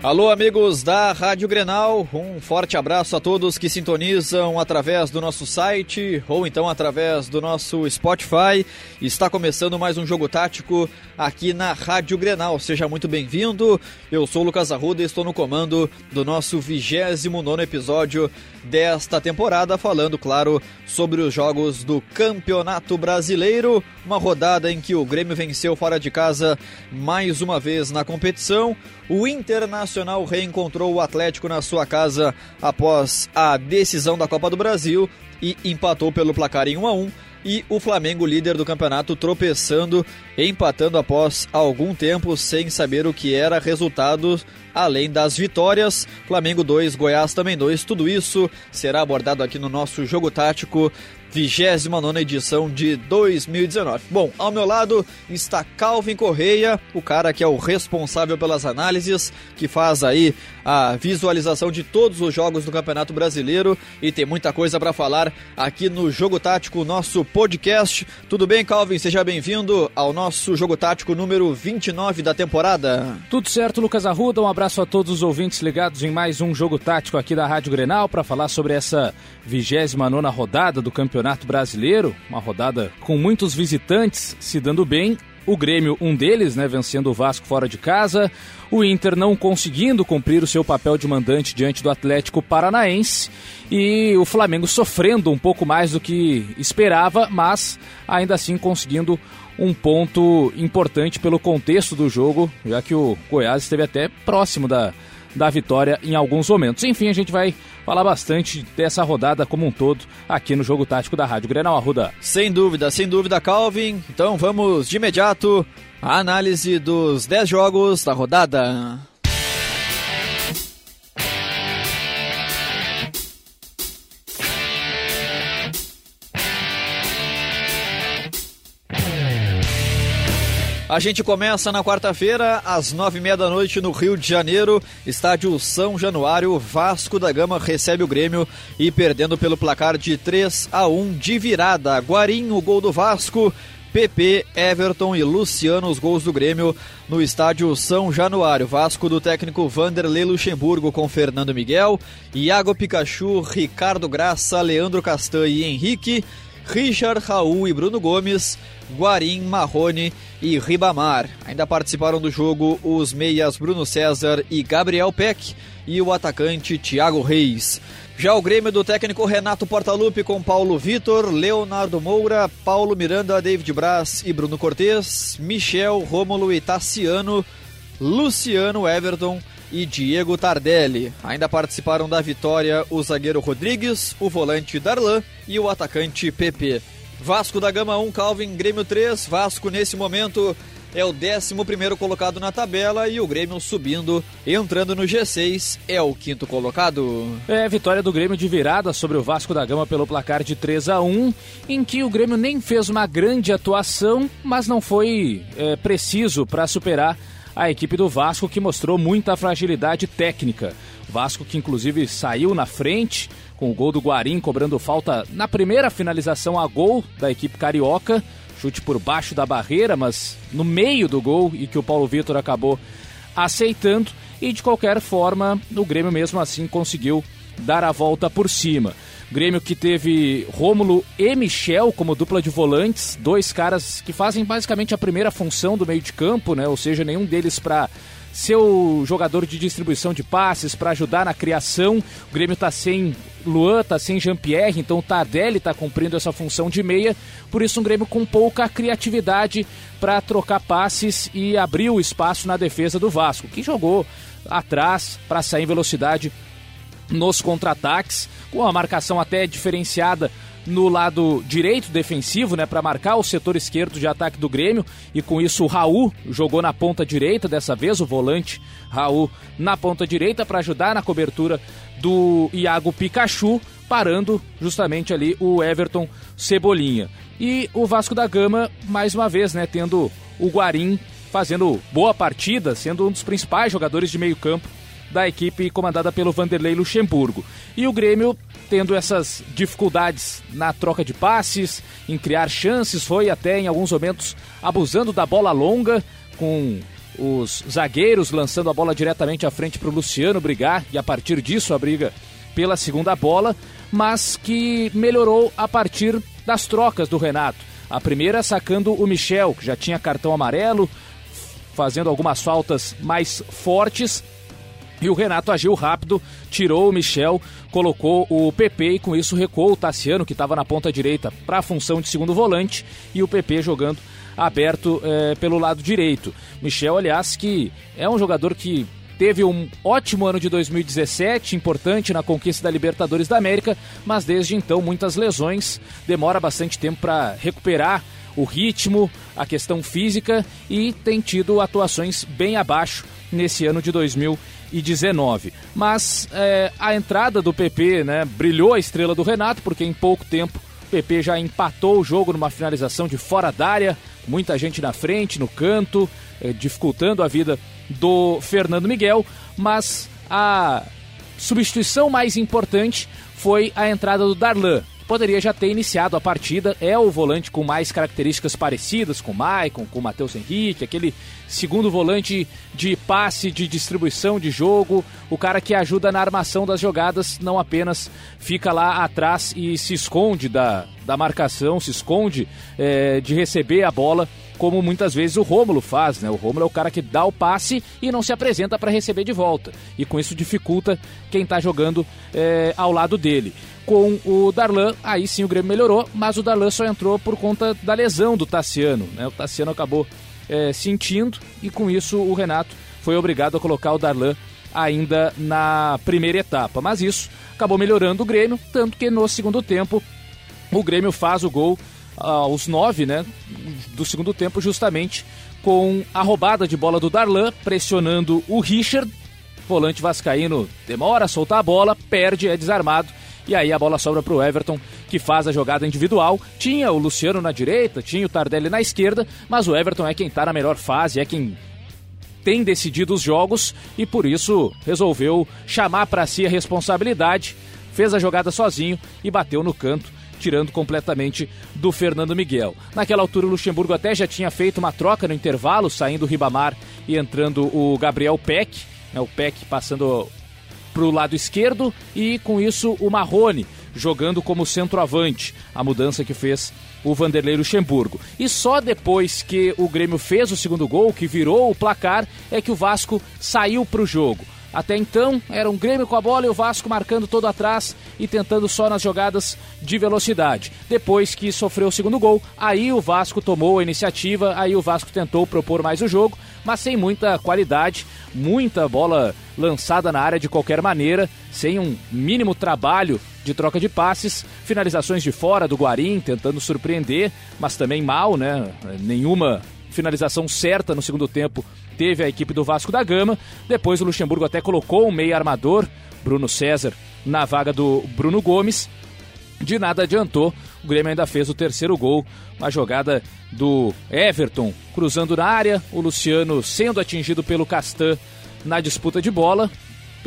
Alô, amigos da Rádio Grenal, um forte abraço a todos que sintonizam através do nosso site ou então através do nosso Spotify. Está começando mais um jogo tático aqui na Rádio Grenal. Seja muito bem-vindo. Eu sou Lucas Arruda e estou no comando do nosso 29 episódio desta temporada, falando, claro, sobre os jogos do Campeonato Brasileiro. Uma rodada em que o Grêmio venceu fora de casa mais uma vez na competição. O Internacional reencontrou o Atlético na sua casa após a decisão da Copa do Brasil e empatou pelo placar em 1 a 1 e o Flamengo, líder do campeonato, tropeçando, empatando após algum tempo sem saber o que era resultado, além das vitórias. Flamengo 2, Goiás também 2. Tudo isso será abordado aqui no nosso jogo tático 29 edição de 2019. Bom, ao meu lado está Calvin Correia, o cara que é o responsável pelas análises, que faz aí a visualização de todos os jogos do Campeonato Brasileiro e tem muita coisa para falar aqui no Jogo Tático, nosso podcast. Tudo bem, Calvin? Seja bem-vindo ao nosso Jogo Tático número 29 da temporada. Tudo certo, Lucas Arruda. Um abraço a todos os ouvintes ligados em mais um Jogo Tático aqui da Rádio Grenal para falar sobre essa 29 rodada do Campeonato Brasileiro, uma rodada com muitos visitantes se dando bem. O Grêmio, um deles, né, vencendo o Vasco fora de casa. O Inter não conseguindo cumprir o seu papel de mandante diante do Atlético Paranaense. E o Flamengo sofrendo um pouco mais do que esperava, mas ainda assim conseguindo um ponto importante pelo contexto do jogo, já que o Goiás esteve até próximo da, da vitória em alguns momentos. Enfim, a gente vai falar bastante dessa rodada como um todo aqui no Jogo Tático da Rádio Grenal Arruda. Sem dúvida, sem dúvida, Calvin. Então vamos de imediato à análise dos 10 jogos da rodada. A gente começa na quarta-feira, às nove e meia da noite, no Rio de Janeiro, estádio São Januário. Vasco da Gama recebe o Grêmio e perdendo pelo placar de 3 a 1 de virada. Guarim, o gol do Vasco. PP, Everton e Luciano, os gols do Grêmio no estádio São Januário. Vasco do técnico Vanderlei Luxemburgo com Fernando Miguel, Iago Pikachu, Ricardo Graça, Leandro Castan e Henrique. Richard, Raul e Bruno Gomes, Guarim, Marrone e Ribamar. Ainda participaram do jogo os meias Bruno César e Gabriel Peck e o atacante Thiago Reis. Já o Grêmio do técnico Renato Portaluppi com Paulo Vitor, Leonardo Moura, Paulo Miranda, David Braz e Bruno Cortes, Michel, Rômulo e Tassiano, Luciano Everton e Diego Tardelli. Ainda participaram da vitória o zagueiro Rodrigues, o volante Darlan e o atacante PP. Vasco da Gama 1, Calvin, Grêmio 3. Vasco nesse momento é o 11 colocado na tabela e o Grêmio subindo, entrando no G6, é o quinto colocado. É, vitória do Grêmio de virada sobre o Vasco da Gama pelo placar de 3 a 1 em que o Grêmio nem fez uma grande atuação, mas não foi é, preciso para superar a equipe do Vasco, que mostrou muita fragilidade técnica. Vasco que inclusive saiu na frente com o gol do Guarim cobrando falta na primeira finalização a gol da equipe carioca, chute por baixo da barreira, mas no meio do gol e que o Paulo Vitor acabou aceitando e de qualquer forma o Grêmio mesmo assim conseguiu dar a volta por cima. Grêmio que teve Rômulo e Michel como dupla de volantes, dois caras que fazem basicamente a primeira função do meio de campo, né? Ou seja, nenhum deles para ser o jogador de distribuição de passes, para ajudar na criação. O Grêmio tá sem Luan, tá sem Jean-Pierre, então o Tardelli tá cumprindo essa função de meia. Por isso um Grêmio com pouca criatividade para trocar passes e abrir o espaço na defesa do Vasco, que jogou atrás para sair em velocidade nos contra-ataques, com a marcação até diferenciada no lado direito defensivo, né, para marcar o setor esquerdo de ataque do Grêmio, e com isso o Raul jogou na ponta direita dessa vez, o volante Raul na ponta direita para ajudar na cobertura do Iago Pikachu, parando justamente ali o Everton Cebolinha. E o Vasco da Gama, mais uma vez, né, tendo o Guarim fazendo boa partida, sendo um dos principais jogadores de meio campo da equipe comandada pelo Vanderlei Luxemburgo. E o Grêmio tendo essas dificuldades na troca de passes, em criar chances, foi até em alguns momentos abusando da bola longa, com os zagueiros lançando a bola diretamente à frente para o Luciano brigar e a partir disso a briga pela segunda bola, mas que melhorou a partir das trocas do Renato. A primeira sacando o Michel, que já tinha cartão amarelo, fazendo algumas faltas mais fortes. E o Renato agiu rápido, tirou o Michel, colocou o PP e com isso recuou o Tassiano, que estava na ponta direita, para a função de segundo volante, e o PP jogando aberto é, pelo lado direito. Michel, aliás, que é um jogador que teve um ótimo ano de 2017, importante na conquista da Libertadores da América, mas desde então muitas lesões, demora bastante tempo para recuperar o ritmo, a questão física e tem tido atuações bem abaixo nesse ano de 2019. Mas é, a entrada do PP né, brilhou a estrela do Renato, porque em pouco tempo o PP já empatou o jogo numa finalização de fora da área, muita gente na frente, no canto, é, dificultando a vida do Fernando Miguel, mas a substituição mais importante foi a entrada do Darlan. Poderia já ter iniciado a partida, é o volante com mais características parecidas com o Maicon, com o Matheus Henrique, aquele segundo volante de passe, de distribuição de jogo, o cara que ajuda na armação das jogadas, não apenas fica lá atrás e se esconde da, da marcação, se esconde é, de receber a bola como muitas vezes o Rômulo faz, né? O Rômulo é o cara que dá o passe e não se apresenta para receber de volta. E com isso dificulta quem está jogando é, ao lado dele. Com o Darlan, aí sim o Grêmio melhorou, mas o Darlan só entrou por conta da lesão do Tassiano. Né? O Tassiano acabou é, sentindo e com isso o Renato foi obrigado a colocar o Darlan ainda na primeira etapa. Mas isso acabou melhorando o Grêmio, tanto que no segundo tempo o Grêmio faz o gol aos nove né, do segundo tempo, justamente com a roubada de bola do Darlan, pressionando o Richard. Volante Vascaíno demora a soltar a bola, perde, é desarmado. E aí a bola sobra para o Everton, que faz a jogada individual. Tinha o Luciano na direita, tinha o Tardelli na esquerda, mas o Everton é quem está na melhor fase, é quem tem decidido os jogos e por isso resolveu chamar para si a responsabilidade. Fez a jogada sozinho e bateu no canto tirando completamente do Fernando Miguel. Naquela altura, o Luxemburgo até já tinha feito uma troca no intervalo, saindo o Ribamar e entrando o Gabriel Peck, né, o Peck passando para o lado esquerdo e com isso o Marrone jogando como centroavante, a mudança que fez o Vanderlei Luxemburgo. E só depois que o Grêmio fez o segundo gol, que virou o placar, é que o Vasco saiu para o jogo. Até então, era um Grêmio com a bola e o Vasco marcando todo atrás e tentando só nas jogadas de velocidade. Depois que sofreu o segundo gol, aí o Vasco tomou a iniciativa, aí o Vasco tentou propor mais o jogo, mas sem muita qualidade, muita bola lançada na área de qualquer maneira, sem um mínimo trabalho de troca de passes, finalizações de fora do Guarim, tentando surpreender, mas também mal, né? Nenhuma finalização certa no segundo tempo teve a equipe do Vasco da Gama. Depois o Luxemburgo até colocou um meio armador, Bruno César, na vaga do Bruno Gomes. De nada adiantou, o Grêmio ainda fez o terceiro gol, uma jogada do Everton cruzando na área, o Luciano sendo atingido pelo Castan na disputa de bola,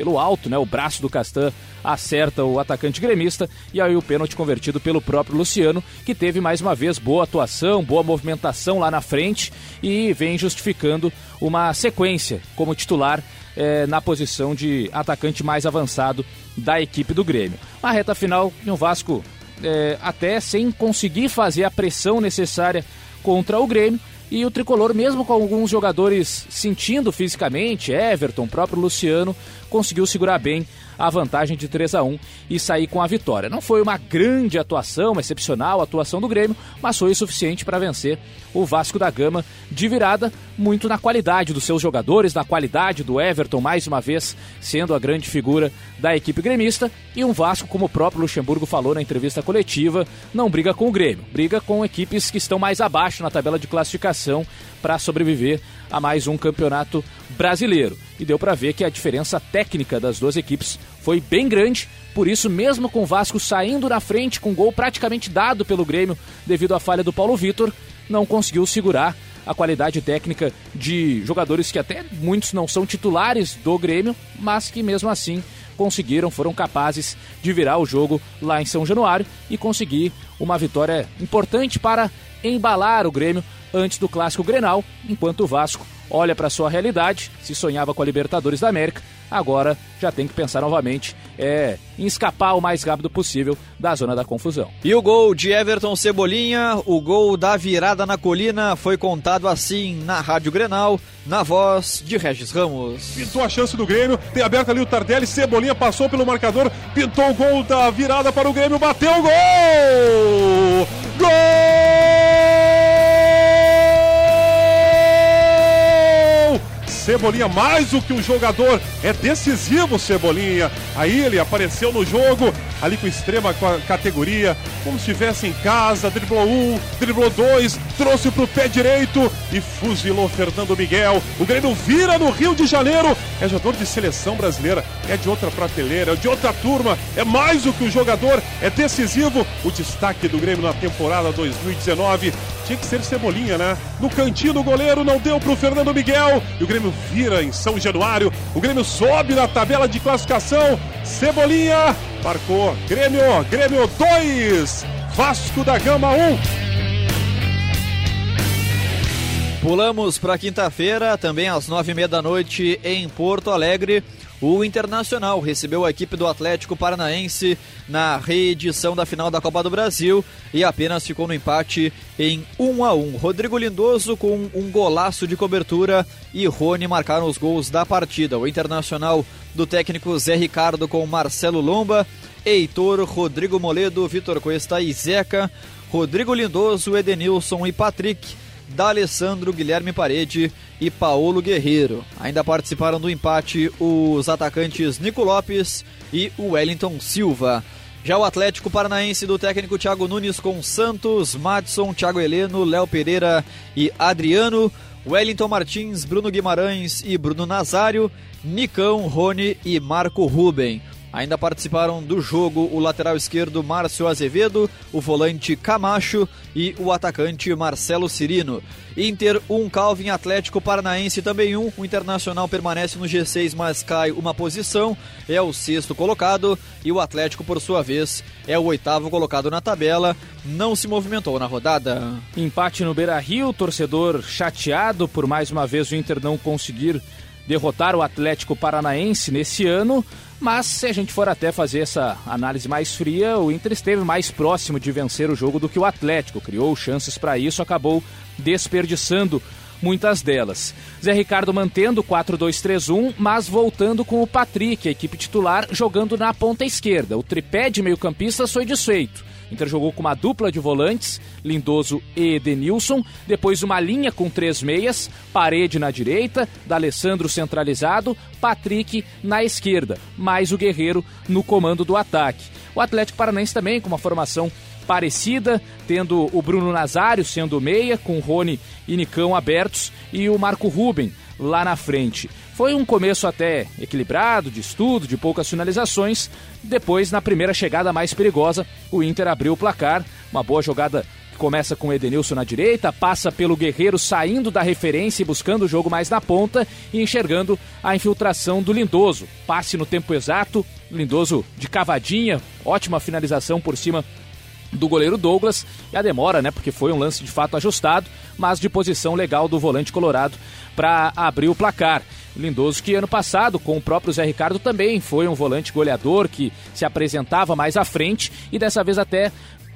pelo alto, né? O braço do Castan acerta o atacante gremista e aí o pênalti convertido pelo próprio Luciano, que teve mais uma vez boa atuação, boa movimentação lá na frente e vem justificando uma sequência como titular é, na posição de atacante mais avançado da equipe do Grêmio. A reta final no Vasco é, até sem conseguir fazer a pressão necessária contra o Grêmio, e o tricolor, mesmo com alguns jogadores sentindo fisicamente, Everton, próprio Luciano, conseguiu segurar bem a vantagem de 3 a 1 e sair com a vitória. Não foi uma grande atuação, uma excepcional atuação do Grêmio, mas foi o suficiente para vencer o Vasco da Gama de virada, muito na qualidade dos seus jogadores, na qualidade do Everton, mais uma vez sendo a grande figura da equipe gremista, e um Vasco, como o próprio Luxemburgo falou na entrevista coletiva, não briga com o Grêmio, briga com equipes que estão mais abaixo na tabela de classificação para sobreviver a mais um campeonato brasileiro. E deu para ver que a diferença técnica das duas equipes foi bem grande. Por isso, mesmo com o Vasco saindo na frente com gol praticamente dado pelo Grêmio devido à falha do Paulo Vitor, não conseguiu segurar a qualidade técnica de jogadores que até muitos não são titulares do Grêmio, mas que mesmo assim conseguiram, foram capazes de virar o jogo lá em São Januário e conseguir uma vitória importante para embalar o Grêmio antes do clássico Grenal, enquanto o Vasco olha para sua realidade, se sonhava com a Libertadores da América, agora já tem que pensar novamente é, em escapar o mais rápido possível da zona da confusão. E o gol de Everton Cebolinha, o gol da virada na colina, foi contado assim na Rádio Grenal, na voz de Regis Ramos. Pintou a chance do Grêmio, tem aberto ali o Tardelli, Cebolinha passou pelo marcador, pintou o gol da virada para o Grêmio, bateu o gol! Gol! Cebolinha, mais do que um jogador, é decisivo Cebolinha. Aí ele apareceu no jogo, ali com extrema categoria, como se estivesse em casa, driblou um, driblou dois, trouxe para o pé direito e fuzilou Fernando Miguel. O Grêmio vira no Rio de Janeiro, é jogador de seleção brasileira, é de outra prateleira, é de outra turma, é mais do que um jogador, é decisivo. O destaque do Grêmio na temporada 2019 tinha que ser Cebolinha, né? No cantinho do goleiro, não deu pro Fernando Miguel. E o Grêmio vira em São Januário. O Grêmio sobe na tabela de classificação. Cebolinha marcou. Grêmio, Grêmio 2, Vasco da Gama 1. Um. Pulamos para quinta-feira, também às nove e meia da noite em Porto Alegre. O Internacional recebeu a equipe do Atlético Paranaense na reedição da final da Copa do Brasil e apenas ficou no empate em 1 a 1. Rodrigo Lindoso com um golaço de cobertura e Rony marcaram os gols da partida. O Internacional do técnico Zé Ricardo com Marcelo Lomba, Heitor, Rodrigo Moledo, Vitor Cuesta e Zeca, Rodrigo Lindoso, Edenilson e Patrick D'Alessandro, Guilherme Parede e Paulo Guerreiro. Ainda participaram do empate os atacantes Nico Lopes e Wellington Silva. Já o Atlético Paranaense do técnico Thiago Nunes com Santos, Madson, Thiago Heleno, Léo Pereira e Adriano, Wellington Martins, Bruno Guimarães e Bruno Nazário, Nicão, Rony e Marco Ruben. Ainda participaram do jogo o lateral esquerdo Márcio Azevedo, o volante Camacho e o atacante Marcelo Cirino. Inter 1, um, Calvin Atlético Paranaense também 1. Um. O Internacional permanece no G6, mas cai uma posição, é o sexto colocado. E o Atlético, por sua vez, é o oitavo colocado na tabela, não se movimentou na rodada. Empate no Beira Rio, torcedor chateado por mais uma vez o Inter não conseguir derrotar o Atlético Paranaense nesse ano. Mas se a gente for até fazer essa análise mais fria, o Inter esteve mais próximo de vencer o jogo do que o Atlético. Criou chances para isso, acabou desperdiçando muitas delas. Zé Ricardo mantendo 4-2-3-1, mas voltando com o Patrick, a equipe titular, jogando na ponta esquerda. O tripé de meio-campista foi desfeito. Inter jogou com uma dupla de volantes, Lindoso e Edenilson, depois uma linha com três meias, Parede na direita, D'Alessandro centralizado, Patrick na esquerda, mais o Guerreiro no comando do ataque. O Atlético Paranaense também com uma formação parecida, tendo o Bruno Nazário sendo meia, com Rony e Nicão abertos e o Marco Ruben lá na frente. Foi um começo até equilibrado, de estudo, de poucas finalizações. Depois, na primeira chegada mais perigosa, o Inter abriu o placar. Uma boa jogada que começa com o Edenilson na direita, passa pelo Guerreiro saindo da referência e buscando o jogo mais na ponta e enxergando a infiltração do Lindoso. Passe no tempo exato, Lindoso de cavadinha, ótima finalização por cima do goleiro Douglas e a demora, né? Porque foi um lance de fato ajustado, mas de posição legal do volante colorado para abrir o placar. Lindoso que ano passado, com o próprio Zé Ricardo, também foi um volante goleador que se apresentava mais à frente e dessa vez até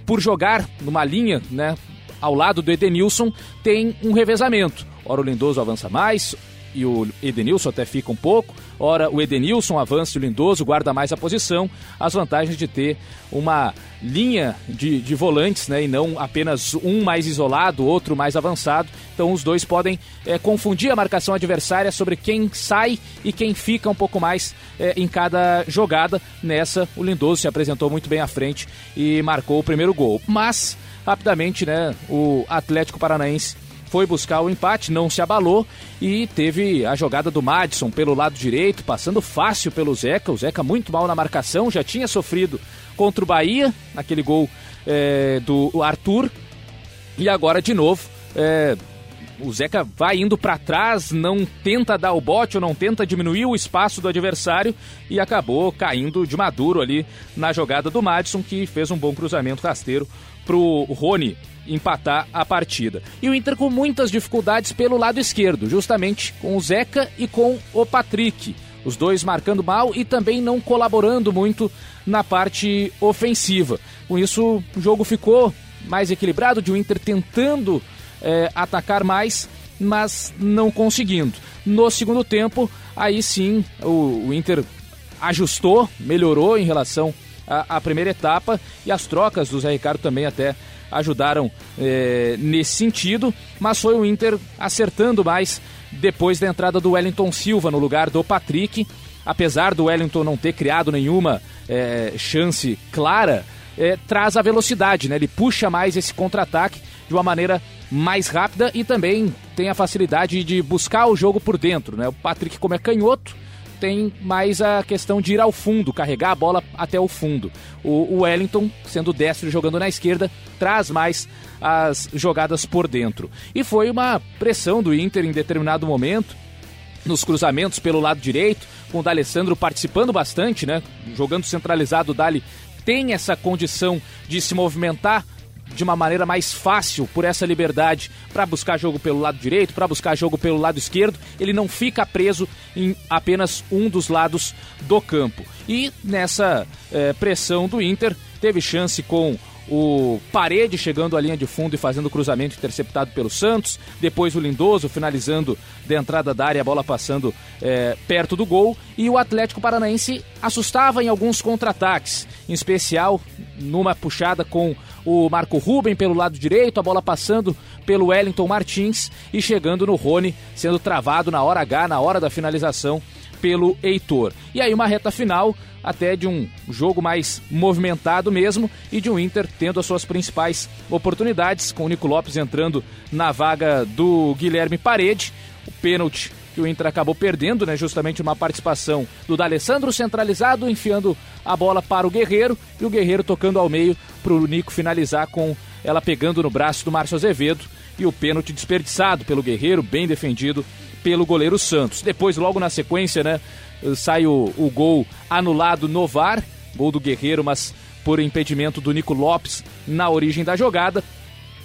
por jogar numa linha, né, ao lado do Edenilson, tem um revezamento. Ora o Lindoso avança mais, e o Edenilson até fica um pouco. Ora, o Edenilson avança e o Lindoso guarda mais a posição. As vantagens de ter uma linha de, de volantes, né? E não apenas um mais isolado, outro mais avançado. Então os dois podem é, confundir a marcação adversária sobre quem sai e quem fica um pouco mais é, em cada jogada. Nessa, o Lindoso se apresentou muito bem à frente e marcou o primeiro gol. Mas, rapidamente, né? O Atlético Paranaense foi buscar o empate, não se abalou e teve a jogada do Madison pelo lado direito, passando fácil pelo Zeca. O Zeca muito mal na marcação, já tinha sofrido contra o Bahia, naquele gol é, do Arthur. E agora de novo, é, o Zeca vai indo para trás, não tenta dar o bote ou não tenta diminuir o espaço do adversário e acabou caindo de maduro ali na jogada do Madison, que fez um bom cruzamento rasteiro pro Rony empatar a partida. E o Inter com muitas dificuldades pelo lado esquerdo, justamente com o Zeca e com o Patrick. Os dois marcando mal e também não colaborando muito na parte ofensiva. Com isso, o jogo ficou mais equilibrado, de o Inter tentando é, atacar mais, mas não conseguindo. No segundo tempo, aí sim o, o Inter ajustou, melhorou em relação à, à, primeira etapa e as trocas do Zé Ricardo também até ajudaram é, nesse sentido, mas foi o Inter acertando mais depois da entrada do Wellington Silva no lugar do Patrick. Apesar do Wellington não ter criado nenhuma é, chance clara, é, traz a velocidade, né? Ele puxa mais esse contra-ataque de uma maneira mais rápida e também tem a facilidade de buscar o jogo por dentro, né? O Patrick, como é canhoto, tem mais a questão de ir ao fundo, carregar a bola até o fundo. O, Wellington, sendo destro jogando na esquerda, traz mais as jogadas por dentro. E foi uma pressão do Inter em determinado momento, nos cruzamentos pelo lado direito, com o D'Alessandro participando bastante, né? Jogando centralizado, o Dali tem essa condição de se movimentar de uma maneira mais fácil por essa liberdade para buscar jogo pelo lado direito, para buscar jogo pelo lado esquerdo, ele não fica preso em apenas um dos lados do campo. E nessa é, pressão do Inter, teve chance com o Parede chegando à linha de fundo e fazendo o cruzamento interceptado pelo Santos, depois o Lindoso finalizando da entrada da área, a bola passando é, perto do gol, e o Atlético Paranaense assustava em alguns contra-ataques, em especial numa puxada com o Marco Ruben pelo lado direito, a bola passando pelo Wellington Martins e chegando no Rony, sendo travado na hora H, na hora da finalização pelo Heitor. E aí uma reta final até de um jogo mais movimentado mesmo e de um Inter tendo as suas principais oportunidades, com o Nico Lopes entrando na vaga do Guilherme Parede. O pênalti que o Inter acabou perdendo, né? Justamente uma participação do D'Alessandro centralizado, enfiando a bola para o Guerreiro e o Guerreiro tocando ao meio para o Nico finalizar com ela pegando no braço do Márcio Azevedo e o pênalti desperdiçado pelo Guerreiro, bem defendido pelo goleiro Santos. Depois, logo na sequência, né, sai o, o gol anulado no VAR, gol do Guerreiro, mas por impedimento do Nico Lopes na origem da jogada.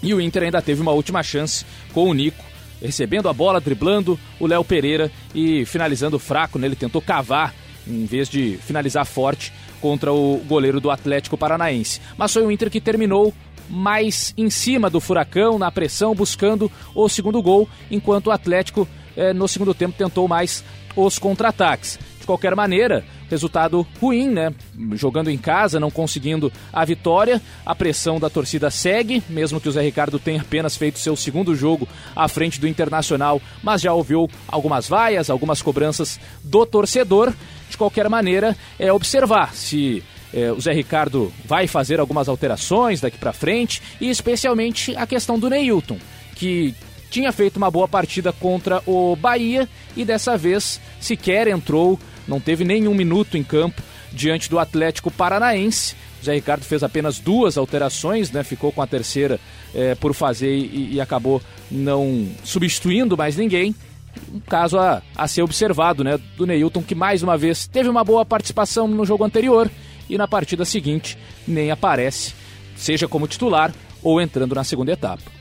E o Inter ainda teve uma última chance com o Nico, recebendo a bola, driblando o Léo Pereira e finalizando fraco, né? Ele tentou cavar em vez de finalizar forte contra o goleiro do Atlético Paranaense. Mas foi o Inter que terminou mais em cima do Furacão, na pressão, buscando o segundo gol, enquanto o Atlético eh, no segundo tempo tentou mais os contra-ataques. De qualquer maneira, resultado ruim, né? Jogando em casa, não conseguindo a vitória. A pressão da torcida segue, mesmo que o Zé Ricardo tenha apenas feito seu segundo jogo à frente do Internacional, mas já ouviu algumas vaias, algumas cobranças do torcedor. De qualquer maneira, é observar se é, o Zé Ricardo vai fazer algumas alterações daqui para frente e especialmente a questão do Neilton, que tinha feito uma boa partida contra o Bahia e dessa vez sequer entrou, não teve nenhum minuto em campo diante do Atlético Paranaense. Zé Ricardo fez apenas duas alterações, né? ficou com a terceira é, por fazer e, e, acabou não substituindo mais ninguém. Um caso a, a ser observado, né? Do Neilton, que mais uma vez teve uma boa participação no jogo anterior e na partida seguinte nem aparece, seja como titular ou entrando na segunda etapa.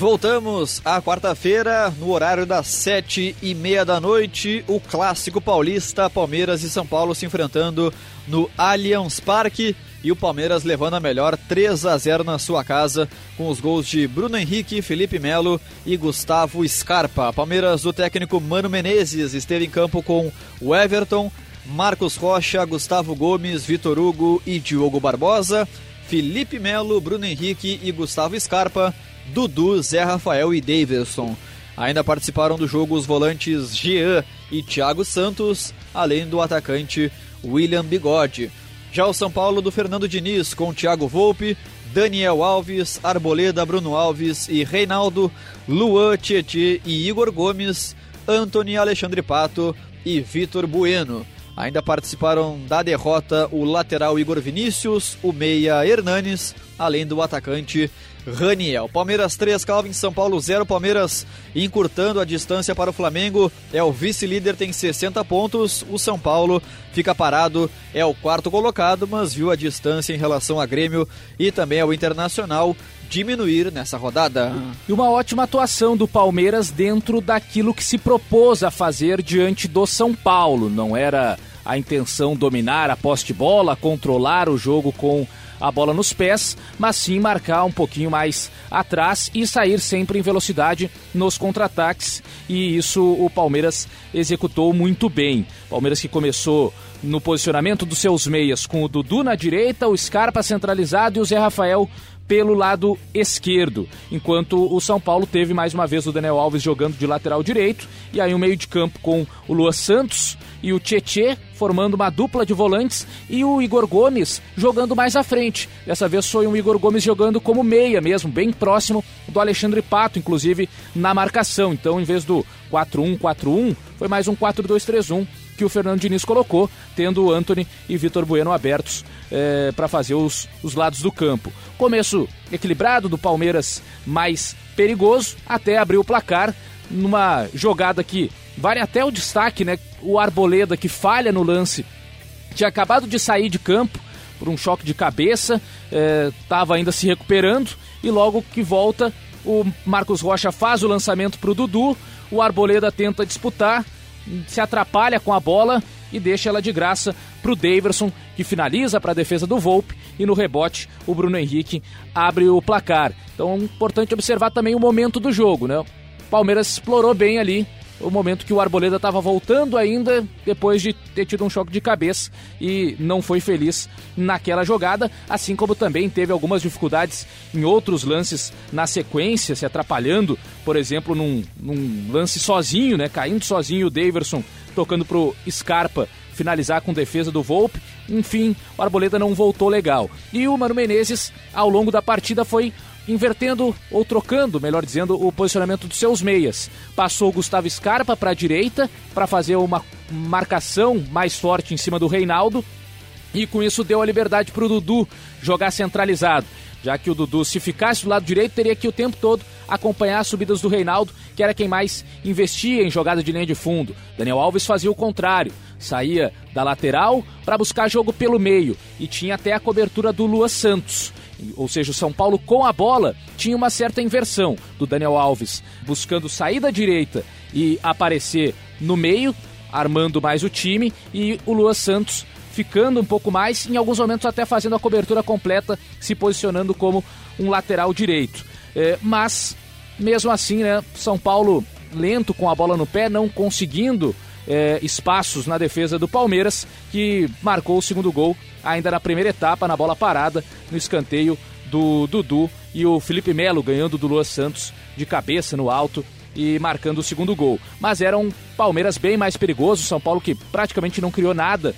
Voltamos à quarta-feira, no horário das sete e meia da noite, o clássico paulista, Palmeiras e São Paulo se enfrentando no Allianz Parque e o Palmeiras levando a melhor 3 a 0 na sua casa, com os gols de Bruno Henrique, Felipe Melo e Gustavo Scarpa. Palmeiras do técnico Mano Menezes esteve em campo com o Everton, Marcos Rocha, Gustavo Gomes, Vitor Hugo e Diogo Barbosa, Felipe Melo, Bruno Henrique e Gustavo Scarpa Dudu, Zé Rafael e Davidson. Ainda participaram do jogo os volantes Jean e Thiago Santos, além do atacante William Bigode. Já o São Paulo do Fernando Diniz com Thiago Volpe, Daniel Alves, Arboleda, Bruno Alves e Reinaldo, Luan, Tietê e Igor Gomes, Anthony Alexandre Pato e Vitor Bueno. Ainda participaram da derrota o lateral Igor Vinícius, o meia Hernanes, além do atacante Raniel. Palmeiras 3, Calvin São Paulo 0. Palmeiras encurtando a distância para o Flamengo. É o vice-líder, tem 60 pontos. O São Paulo fica parado, é o quarto colocado, mas viu a distância em relação a Grêmio e também ao Internacional diminuir nessa rodada. E uma ótima atuação do Palmeiras dentro daquilo que se propôs a fazer diante do São Paulo. Não era a intenção dominar a poste bola, controlar o jogo com a bola nos pés, mas sim marcar um pouquinho mais atrás e sair sempre em velocidade nos contra-ataques. E isso o Palmeiras executou muito bem. Palmeiras que começou no posicionamento dos seus meias com o Dudu na direita, o Scarpa centralizado e o Zé Rafael pelo lado esquerdo, enquanto o São Paulo teve mais uma vez o Daniel Alves jogando de lateral direito, e aí o um meio de campo com o Lua Santos e o Tietê formando uma dupla de volantes e o Igor Gomes jogando mais à frente. Dessa vez foi um Igor Gomes jogando como meia mesmo, bem próximo do Alexandre Pato, inclusive na marcação. Então, em vez do 4-1-4-1, foi mais um 4-2-3-1 que o Fernando Diniz colocou, tendo o Anthony e Vitor Bueno abertos é, para fazer os, os lados do campo. Começo equilibrado do Palmeiras mais perigoso, até abrir o placar numa jogada que vale até o destaque, né? O Arboleda que falha no lance, tinha acabado de sair de campo por um choque de cabeça, estava é, ainda se recuperando e logo que volta o Marcos Rocha faz o lançamento para o Dudu, o Arboleda tenta disputar, se atrapalha com a bola e deixa ela de graça para o Daverson, que finaliza para a defesa do Volpe e no rebote o Bruno Henrique abre o placar. Então é importante observar também o momento do jogo, né? O Palmeiras explorou bem ali o momento que o Arboleda estava voltando ainda depois de ter tido um choque de cabeça e não foi feliz naquela jogada, assim como também teve algumas dificuldades em outros lances na sequência, se atrapalhando, por exemplo, num, num lance sozinho, né, caindo sozinho o Daverson tocando pro Scarpa finalizar com defesa do Volpe. Enfim, o Arboleda não voltou legal. E o Mano Menezes, ao longo da partida, foi invertendo ou trocando, melhor dizendo, o posicionamento dos seus meias. Passou o Gustavo Scarpa para a direita para fazer uma marcação mais forte em cima do Reinaldo e com isso deu a liberdade para o Dudu jogar centralizado. Já que o Dudu, se ficasse do lado direito, teria que o tempo todo acompanhar as subidas do Reinaldo, que era quem mais investia em jogada de linha de fundo. Daniel Alves fazia o contrário, saía da lateral para buscar jogo pelo meio e tinha até a cobertura do Lua Santos ou seja, o São Paulo com a bola tinha uma certa inversão do Daniel Alves, buscando sair da direita e aparecer no meio, armando mais o time, e o Lua Santos ficando um pouco mais, em alguns momentos até fazendo a cobertura completa, se posicionando como um lateral direito. É, mas, mesmo assim, né, São Paulo lento com a bola no pé, não conseguindo é, espaços na defesa do Palmeiras, que marcou o segundo gol ainda na primeira etapa, na bola parada, no escanteio do Dudu e o Felipe Melo ganhando do Lua Santos de cabeça no alto e marcando o segundo gol. Mas era um Palmeiras bem mais perigoso, São Paulo que praticamente não criou nada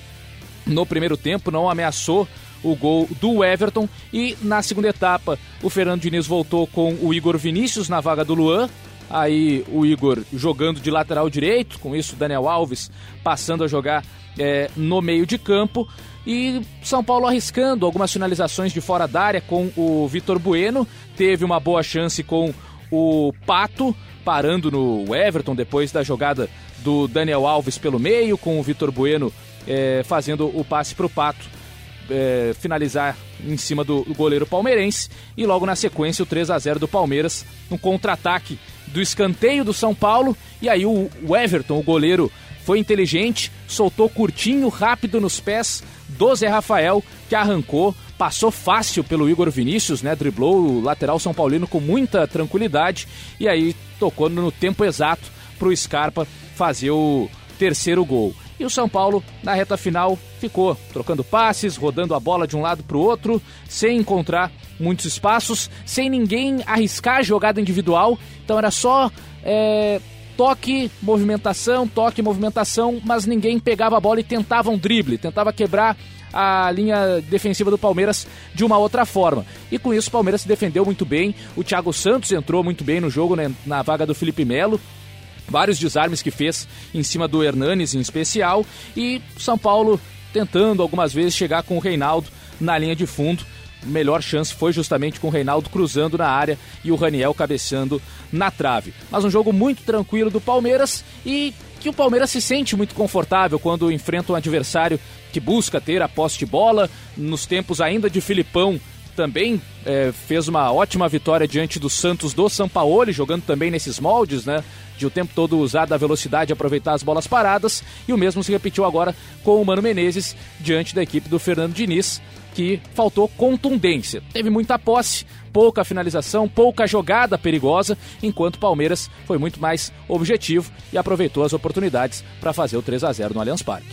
no primeiro tempo, não ameaçou o gol do Everton e na segunda etapa o Fernando Diniz voltou com o Igor Vinícius na vaga do Luan. Aí o Igor jogando de lateral direito, com isso Daniel Alves passando a jogar é, no meio de campo. E São Paulo arriscando algumas finalizações de fora da área com o Vitor Bueno. Teve uma boa chance com o Pato, parando no Everton depois da jogada do Daniel Alves pelo meio, com o Vitor Bueno é, fazendo o passe para o Pato é, finalizar em cima do, goleiro palmeirense. E logo na sequência o 3 a 0 do Palmeiras, um contra-ataque do escanteio do São Paulo. E aí o, o Everton, o goleiro, foi inteligente, soltou curtinho, rápido nos pés do Zé Rafael, que arrancou, passou fácil pelo Igor Vinícius, né? Driblou o lateral São Paulino com muita tranquilidade e aí tocou no tempo exato para o Scarpa fazer o terceiro gol. E o São Paulo, na reta final, ficou trocando passes, rodando a bola de um lado para o outro, sem encontrar muitos espaços, sem ninguém arriscar jogada individual. Então era só é, toque, movimentação, toque, movimentação, mas ninguém pegava a bola e tentava um drible, tentava quebrar a linha defensiva do Palmeiras de uma outra forma. E com isso o Palmeiras se defendeu muito bem. O Thiago Santos entrou muito bem no jogo, né, na vaga do Felipe Melo. Vários desarmes que fez em cima do Hernanes em especial. E São Paulo tentando algumas vezes chegar com o Reinaldo na linha de fundo melhor chance foi justamente com o Reinaldo cruzando na área e o Raniel cabeceando na trave. Mas um jogo muito tranquilo do Palmeiras e que o Palmeiras se sente muito confortável quando enfrenta um adversário que busca ter a posse de bola. Nos tempos ainda de Filipão, também é, fez uma ótima vitória diante do Santos do Sampaoli, jogando também nesses moldes, né? De o tempo todo usar da velocidade aproveitar as bolas paradas. E o mesmo se repetiu agora com o Mano Menezes diante da equipe do Fernando Diniz, que faltou contundência. Teve muita posse, pouca finalização, pouca jogada perigosa, enquanto o Palmeiras foi muito mais objetivo e aproveitou as oportunidades para fazer o 3 a 0 no Allianz Parque.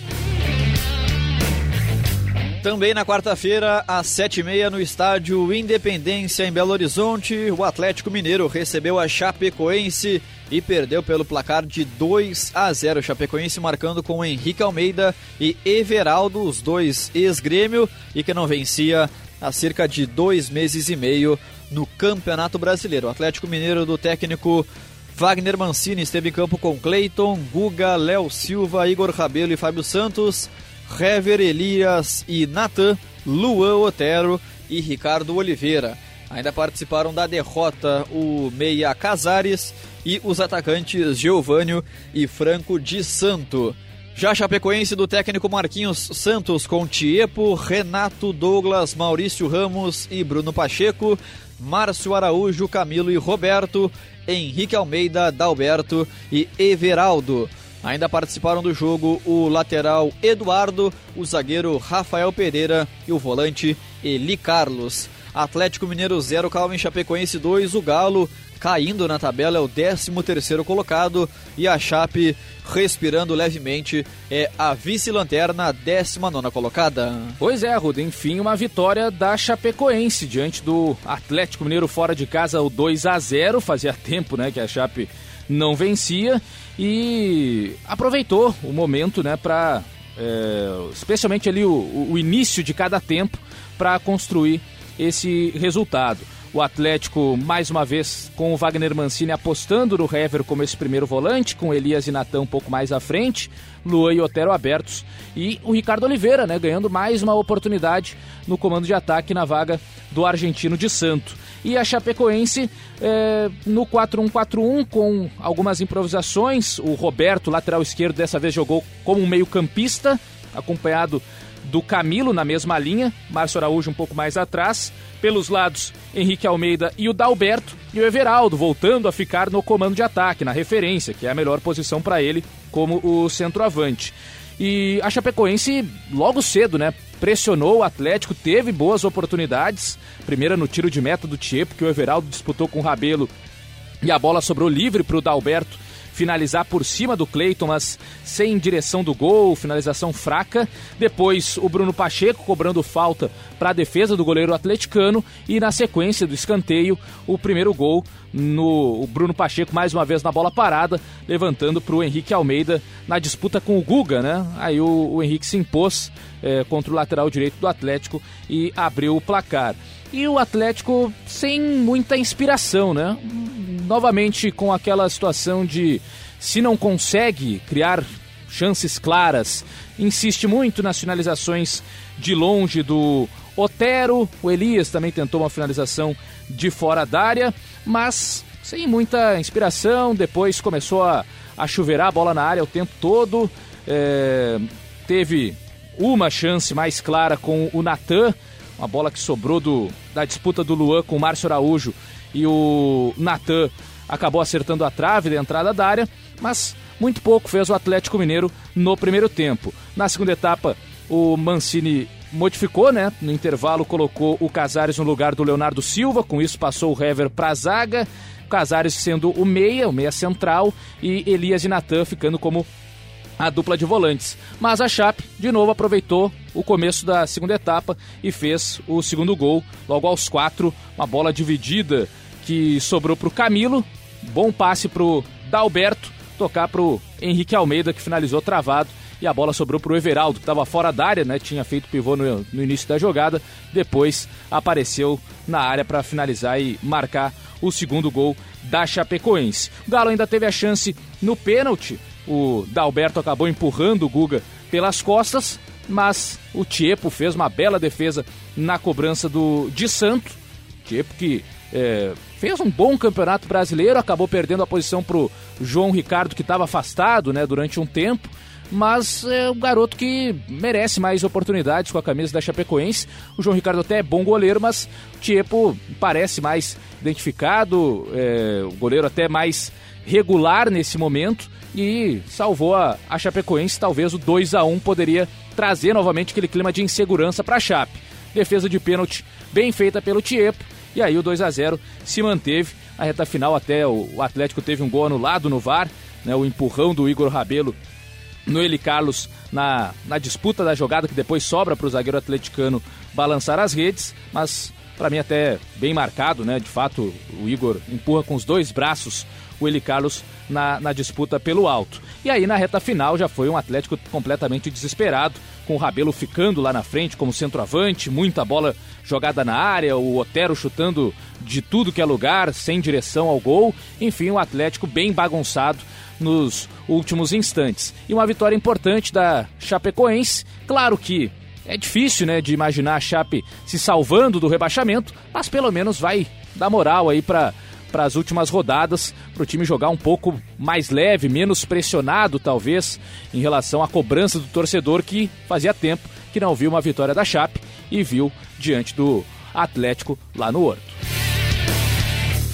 Também na quarta-feira, às sete e meia, no estádio Independência, em Belo Horizonte, o Atlético Mineiro recebeu a Chapecoense e perdeu pelo placar de 2 a 0. Chapecoense marcando com Henrique Almeida e Everaldo, os dois ex-grêmio, e que não vencia há cerca de dois meses e meio no Campeonato Brasileiro. O Atlético Mineiro do técnico Wagner Mancini esteve em campo com Cleiton, Guga, Léo Silva, Igor Rabelo e Fábio Santos. Hever Elias e Natan, Luan Otero e Ricardo Oliveira. Ainda participaram da derrota o Meia Casares e os atacantes Geovânio e Franco de Santo. Já Chapecoense do técnico Marquinhos Santos com Tiepo, Renato Douglas, Maurício Ramos e Bruno Pacheco, Márcio Araújo, Camilo e Roberto, Henrique Almeida, Dalberto e Everaldo. Ainda participaram do jogo o lateral Eduardo, o zagueiro Rafael Pereira e o volante Eli Carlos. Atlético Mineiro 0, Calvin Chapecoense 2, o Galo caindo na tabela é o 13 terceiro colocado e a Chape respirando levemente é a vice-lanterna 19 colocada. Pois é, Ruda, enfim uma vitória da Chapecoense diante do Atlético Mineiro fora de casa o 2 a 0, fazia tempo, né, que a Chape não vencia e aproveitou o momento, né, para é, especialmente ali o, o início de cada tempo para construir esse resultado. O Atlético, mais uma vez, com o Wagner Mancini apostando no Hever como esse primeiro volante, com Elias e Natan um pouco mais à frente, Luan e Otero abertos, e o Ricardo Oliveira, né, ganhando mais uma oportunidade no comando de ataque na vaga do argentino de Santo. E a Chapecoense é, no 4-1-4-1 com algumas improvisações. O Roberto, lateral esquerdo, dessa vez jogou como um meio-campista, acompanhado do Camilo na mesma linha, Márcio Araújo um pouco mais atrás. Pelos lados, Henrique Almeida e o Dalberto. E o Everaldo voltando a ficar no comando de ataque, na referência, que é a melhor posição para ele como o centroavante. E a Chapecoense, logo cedo, né? Pressionou o Atlético, teve boas oportunidades. Primeira no tiro de meta do Tiepo, que o Everaldo disputou com o Rabelo. E a bola sobrou livre para o Dalberto finalizar por cima do Cleiton, mas sem direção do gol, finalização fraca. Depois o Bruno Pacheco cobrando falta para a defesa do goleiro atleticano e na sequência do escanteio, o primeiro gol no o Bruno Pacheco mais uma vez na bola parada, levantando para o Henrique Almeida na disputa com o Guga, né? Aí o, o Henrique se impôs é, contra o lateral direito do Atlético e abriu o placar. E o Atlético sem muita inspiração, né? Novamente com aquela situação de se não consegue criar chances claras, insiste muito nas finalizações de longe do Otero, o Elias também tentou uma finalização de fora da área, mas sem muita inspiração, depois começou a, a chuveirar a bola na área o tempo todo, é, teve uma chance mais clara com o Natan, uma bola que sobrou do, da disputa do Luan com o Márcio Araújo e o Natan acabou acertando a trave da entrada da área, mas muito pouco fez o Atlético Mineiro no primeiro tempo. Na segunda etapa, o Mancini modificou, né? No intervalo colocou o Casares no lugar do Leonardo Silva, com isso passou o Hever para a zaga, Casares sendo o meia, o meia central e Elias e Natan ficando como a dupla de volantes. Mas a Chape, de novo, aproveitou o começo da segunda etapa e fez o segundo gol, logo aos quatro, uma bola dividida que sobrou para o Camilo, bom passe para o Dalberto, tocar para o Henrique Almeida, que finalizou travado, e a bola sobrou para o Everaldo, que estava fora da área, né? tinha feito pivô no, no início da jogada, depois apareceu na área para finalizar e marcar o segundo gol da Chapecoense. O Galo ainda teve a chance no pênalti, o Dalberto acabou empurrando o Guga pelas costas, mas o Tiepo fez uma bela defesa na cobrança do de Santo. Tiepo que é, fez um bom campeonato brasileiro, acabou perdendo a posição para o João Ricardo, que estava afastado né, durante um tempo mas é um garoto que merece mais oportunidades com a camisa da Chapecoense. O João Ricardo até é bom goleiro, mas o Tiepo parece mais identificado, é, o goleiro até mais regular nesse momento e salvou a, a Chapecoense. Talvez o 2 a 1 poderia trazer novamente aquele clima de insegurança para a Chape. Defesa de pênalti bem feita pelo Tiepo e aí o 2 a 0 se manteve. A reta final até o, Atlético teve um gol anulado no VAR, né, o empurrão do Igor Rabelo no Eli Carlos na, na disputa da jogada que depois sobra para o zagueiro atleticano balançar as redes, mas para mim até bem marcado, né? De fato, o Igor empurra com os dois braços o Eli Carlos na, na disputa pelo alto. E aí na reta final já foi um Atlético completamente desesperado, com o Rabelo ficando lá na frente como centroavante, muita bola jogada na área, o Otero chutando de tudo que é lugar, sem direção ao gol. Enfim, um Atlético bem bagunçado nos últimos instantes. E uma vitória importante da Chapecoense. Claro que é difícil, né, de imaginar a Chape se salvando do rebaixamento, mas pelo menos vai dar moral aí para para as últimas rodadas, para o time jogar um pouco mais leve, menos pressionado talvez em relação à cobrança do torcedor que fazia tempo que não viu uma vitória da Chape e viu diante do Atlético lá no Horto.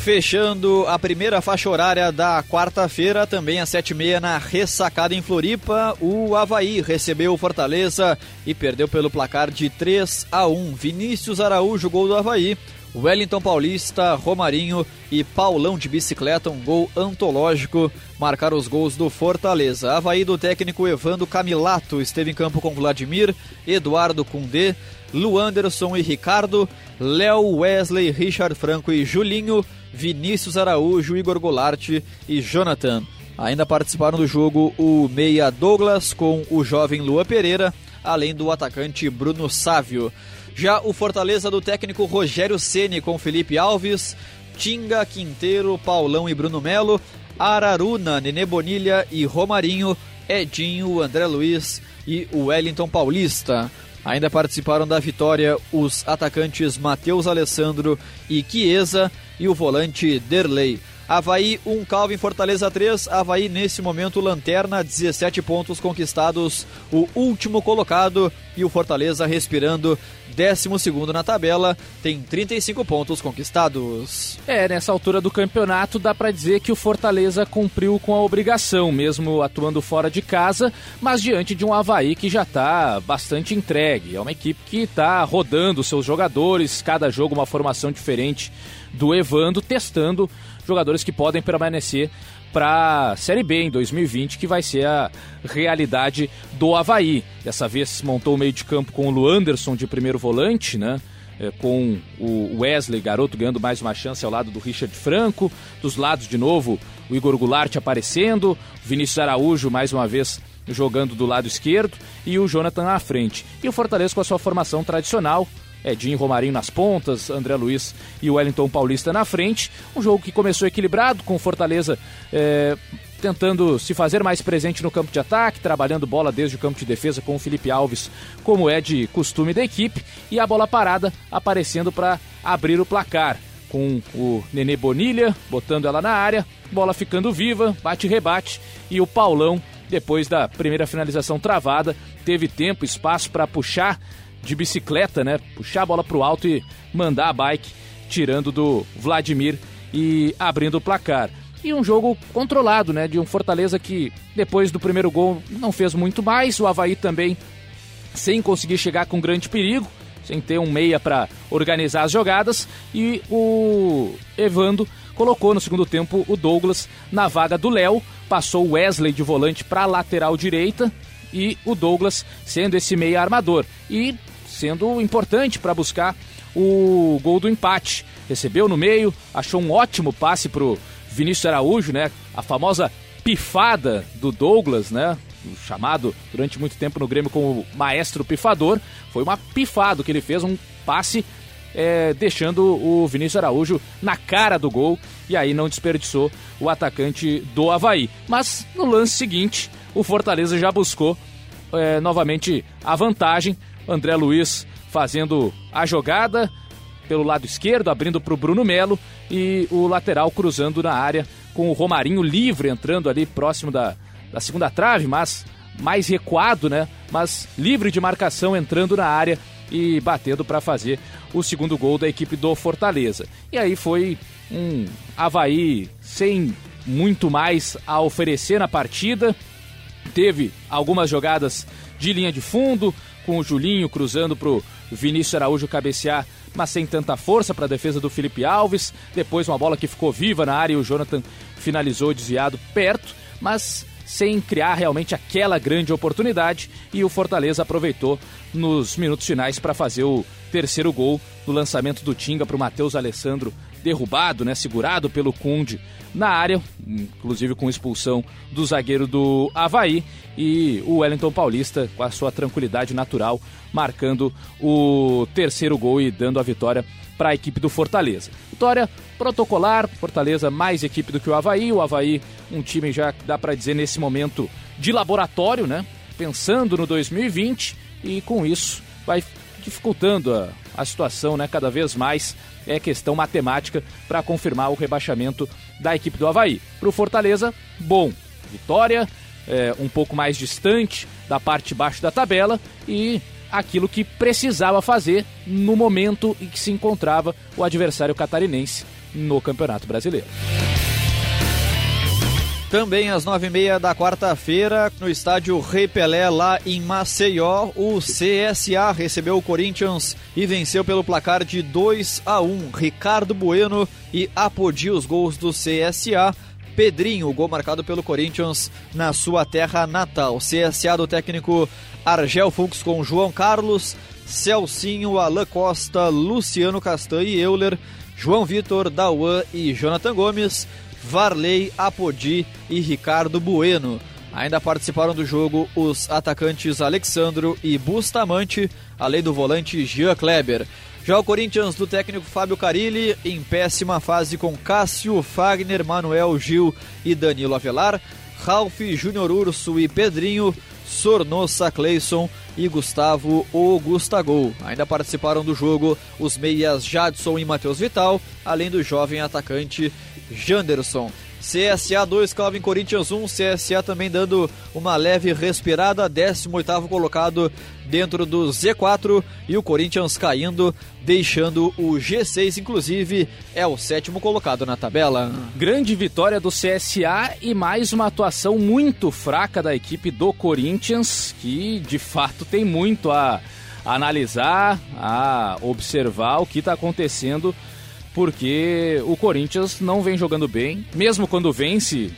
Fechando a primeira faixa horária da quarta-feira, também às sete e meia na ressacada em Floripa, o Havaí recebeu o Fortaleza e perdeu pelo placar de 3 a 1. Vinícius Araújo, gol do Havaí. Wellington Paulista, Romarinho e Paulão de bicicleta, um gol antológico, marcaram os gols do Fortaleza. Havaí do técnico Evando Camilato esteve em campo com Vladimir, Eduardo Cundê, Luanderson e Ricardo, Léo Wesley, Richard Franco e Julinho, Vinícius Araújo, Igor Goulart e Jonathan. Ainda participaram do jogo o meia Douglas com o jovem Lua Pereira, além do atacante Bruno Sávio. Já o Fortaleza do técnico Rogério Ceni com Felipe Alves, Tinga, Quinteiro, Paulão e Bruno Melo, Araruna, Nenê Bonilha e Romarinho, Edinho, André Luiz e Wellington Paulista. Ainda participaram da vitória os atacantes Matheus Alessandro e Chiesa e o volante Derley. Havaí 1, Calvin Fortaleza 3. Havaí nesse momento lanterna, 17 pontos conquistados, o último colocado e o Fortaleza respirando 12 na tabela, tem 35 pontos conquistados. É, nessa altura do campeonato dá para dizer que o Fortaleza cumpriu com a obrigação, mesmo atuando fora de casa, mas diante de um Havaí que já está bastante entregue. É uma equipe que está rodando seus jogadores, cada jogo uma formação diferente do Evando, testando jogadores que podem permanecer para a Série B em 2020, que vai ser a realidade do Havaí. Dessa vez montou o meio de campo com o Luanderson de primeiro volante, né? É, com o Wesley Garoto ganhando mais uma chance ao lado do Richard Franco. Dos lados, de novo, o Igor Goulart aparecendo, Vinícius Araújo mais uma vez jogando do lado esquerdo e o Jonathan à frente. E o Fortaleza com a sua formação tradicional, Edinho Romarinho nas pontas, André Luiz e Wellington Paulista na frente. Um jogo que começou equilibrado, com Fortaleza é, tentando se fazer mais presente no campo de ataque, trabalhando bola desde o campo de defesa com o Felipe Alves, como é de costume da equipe, e a bola parada aparecendo para abrir o placar. Com o Nenê Bonilha botando ela na área, bola ficando viva, bate-rebate e o Paulão, depois da primeira finalização travada, teve tempo, espaço para puxar de bicicleta, né? Puxar a bola para o alto e mandar a bike, tirando do Vladimir e abrindo o placar. E um jogo controlado, né? De um Fortaleza que depois do primeiro gol não fez muito mais. O Havaí também sem conseguir chegar com grande perigo, sem ter um meia para organizar as jogadas. E o Evando colocou no segundo tempo o Douglas na vaga do Léo, passou o Wesley de volante para lateral direita e o Douglas sendo esse meia armador. E sendo importante para buscar o gol do empate. Recebeu no meio, achou um ótimo passe pro Vinícius Araújo, né? A famosa pifada do Douglas, né? Chamado durante muito tempo no Grêmio como maestro pifador. Foi uma pifada que ele fez, um passe é, deixando o Vinícius Araújo na cara do gol e aí não desperdiçou o atacante do Havaí. Mas no lance seguinte, o Fortaleza já buscou é, novamente a vantagem. André Luiz fazendo a jogada pelo lado esquerdo, abrindo para o Bruno Melo e o lateral cruzando na área com o Romarinho livre entrando ali próximo da, da segunda trave, mas mais recuado, né? Mas livre de marcação entrando na área e batendo para fazer o segundo gol da equipe do Fortaleza. E aí foi um Havaí sem muito mais a oferecer na partida. Teve algumas jogadas de linha de fundo, com o Julinho cruzando para o Vinícius Araújo cabecear, mas sem tanta força para a defesa do Felipe Alves. Depois uma bola que ficou viva na área e o Jonathan finalizou desviado perto, mas sem criar realmente aquela grande oportunidade. E o Fortaleza aproveitou nos minutos finais para fazer o terceiro gol no lançamento do Tinga para o Matheus Alessandro derrubado, né, segurado pelo Conde na área, inclusive com expulsão do zagueiro do Havaí e o Wellington Paulista com a sua tranquilidade natural marcando o terceiro gol e dando a vitória para a equipe do Fortaleza. Vitória protocolar, Fortaleza mais equipe do que o Havaí, o Havaí um time já dá para dizer nesse momento de laboratório, né? Pensando no 2020 e com isso vai dificultando a, a situação, né? Cada vez mais é questão matemática para confirmar o rebaixamento da equipe do Havaí. Para o Fortaleza, bom, vitória, é, um pouco mais distante da parte de baixo da tabela e aquilo que precisava fazer no momento em que se encontrava o adversário catarinense no Campeonato Brasileiro. Também às nove e meia da quarta-feira, no estádio Rei Pelé, lá em Maceió, o CSA recebeu o Corinthians e venceu pelo placar de 2 a 1. Ricardo Bueno e Apodi os gols do CSA. Pedrinho, gol marcado pelo Corinthians na sua terra natal. CSA do técnico Argel Fux com João Carlos, Celcinho, Alain Costa, Luciano Castanho e Euler, João Vitor, Dauan e Jonathan Gomes. Varley, Apodi e Ricardo Bueno. Ainda participaram do jogo os atacantes Alexandro e Bustamante, além do volante Jean Kleber. Já o Corinthians do técnico Fábio Carilli, em péssima fase com Cássio, Fagner, Manuel Gil e Danilo Avelar, Ralph, Júnior Urso e Pedrinho, Sornossa, Cleison e Gustavo Gustagol. Ainda participaram do jogo os meias Jadson e Matheus Vital, além do jovem atacante Janderson. CSA 2, Calvin Corinthians 1, CSA também dando uma leve respirada, 18 colocado dentro do Z4 e o Corinthians caindo, deixando o G6, inclusive é o sétimo colocado na tabela. Grande vitória do CSA e mais uma atuação muito fraca da equipe do Corinthians, que de fato tem muito a analisar, a observar o que está acontecendo porque o Corinthians não vem jogando bem, mesmo quando vence,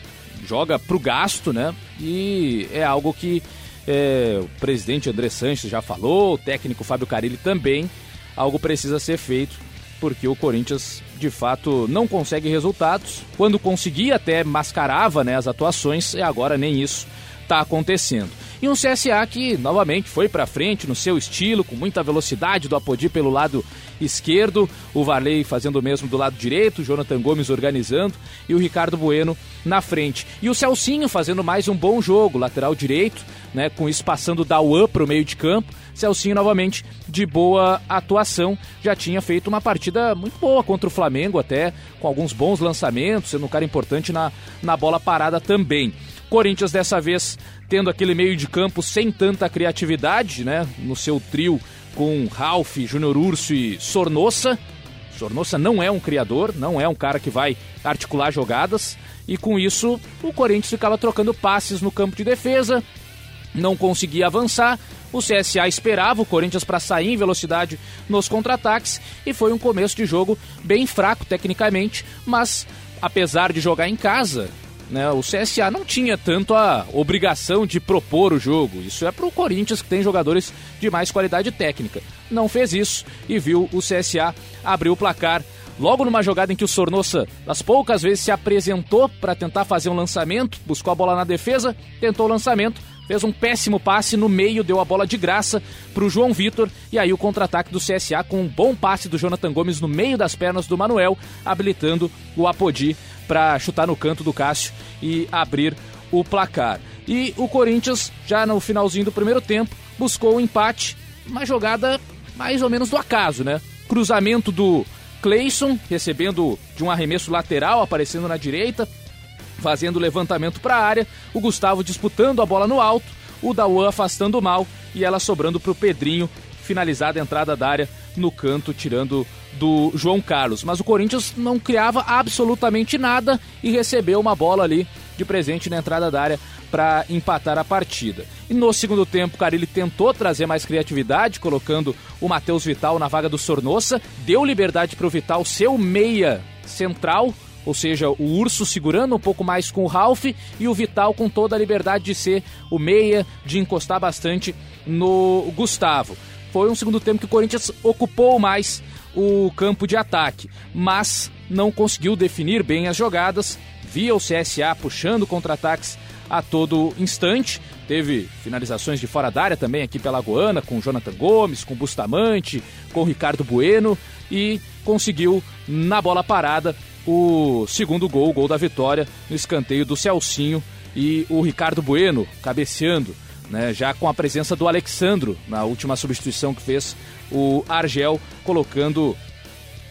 joga pro gasto, né? E é algo que é, o presidente André Sanches já falou, o técnico Fábio Carilli também, algo precisa ser feito, porque o Corinthians de fato não consegue resultados. Quando conseguia até mascarava né, as atuações, e agora nem isso está acontecendo. E um CSA que novamente foi para frente no seu estilo, com muita velocidade do Apodi pelo lado esquerdo, o Varley fazendo o mesmo do lado direito, Jonathan Gomes organizando e o Ricardo Bueno na frente. E o Celcinho fazendo mais um bom jogo, lateral direito, né, com isso passando da UAN para o meio de campo. Celcinho novamente de boa atuação, já tinha feito uma partida muito boa contra o Flamengo, até com alguns bons lançamentos, sendo um cara importante na, na bola parada também. Corinthians dessa vez tendo aquele meio de campo sem tanta criatividade, né? No seu trio com Ralph, Júnior Urso e Sornossa. Sornossa não é um criador, não é um cara que vai articular jogadas. E com isso, o Corinthians ficava trocando passes no campo de defesa, não conseguia avançar. O CSA esperava o Corinthians para sair em velocidade nos contra-ataques e foi um começo de jogo bem fraco tecnicamente, mas apesar de jogar em casa, né, o CSA não tinha tanto a obrigação de propor o jogo. Isso é para o Corinthians, que tem jogadores de mais qualidade técnica. Não fez isso e viu o CSA abrir o placar. Logo numa jogada em que o Sornossa, das poucas vezes, se apresentou para tentar fazer um lançamento, buscou a bola na defesa, tentou o lançamento, fez um péssimo passe no meio, deu a bola de graça para o João Vitor e aí o contra-ataque do CSA com um bom passe do Jonathan Gomes no meio das pernas do Manuel, habilitando o Apodi para chutar no canto do Cássio e abrir o placar. E o Corinthians, já no finalzinho do primeiro tempo, buscou o um empate, uma jogada mais ou menos do acaso, né? Cruzamento do Cleison, recebendo de um arremesso lateral, aparecendo na direita, fazendo levantamento para a área, o Gustavo disputando a bola no alto, o Dawan afastando mal e ela sobrando para o Pedrinho, finalizada a entrada da área no canto, tirando do João Carlos. Mas o Corinthians não criava absolutamente nada e recebeu uma bola ali de presente na entrada da área para empatar a partida. E no segundo tempo, Carilli tentou trazer mais criatividade, colocando o Matheus Vital na vaga do Sornossa, deu liberdade para o Vital ser o meia central, ou seja, o Urso segurando um pouco mais com o Ralph e o Vital com toda a liberdade de ser o meia, de encostar bastante no Gustavo. Foi um segundo tempo que o Corinthians ocupou mais o campo de ataque, mas não conseguiu definir bem as jogadas. Via o CSA puxando contra-ataques a todo instante. Teve finalizações de fora da área também aqui pela Goana, com Jonathan Gomes, com Bustamante, com Ricardo Bueno e conseguiu na bola parada o segundo gol, o gol da vitória no escanteio do Celcinho e o Ricardo Bueno cabeceando, né, já com a presença do Alexandro na última substituição que fez o Argel, colocando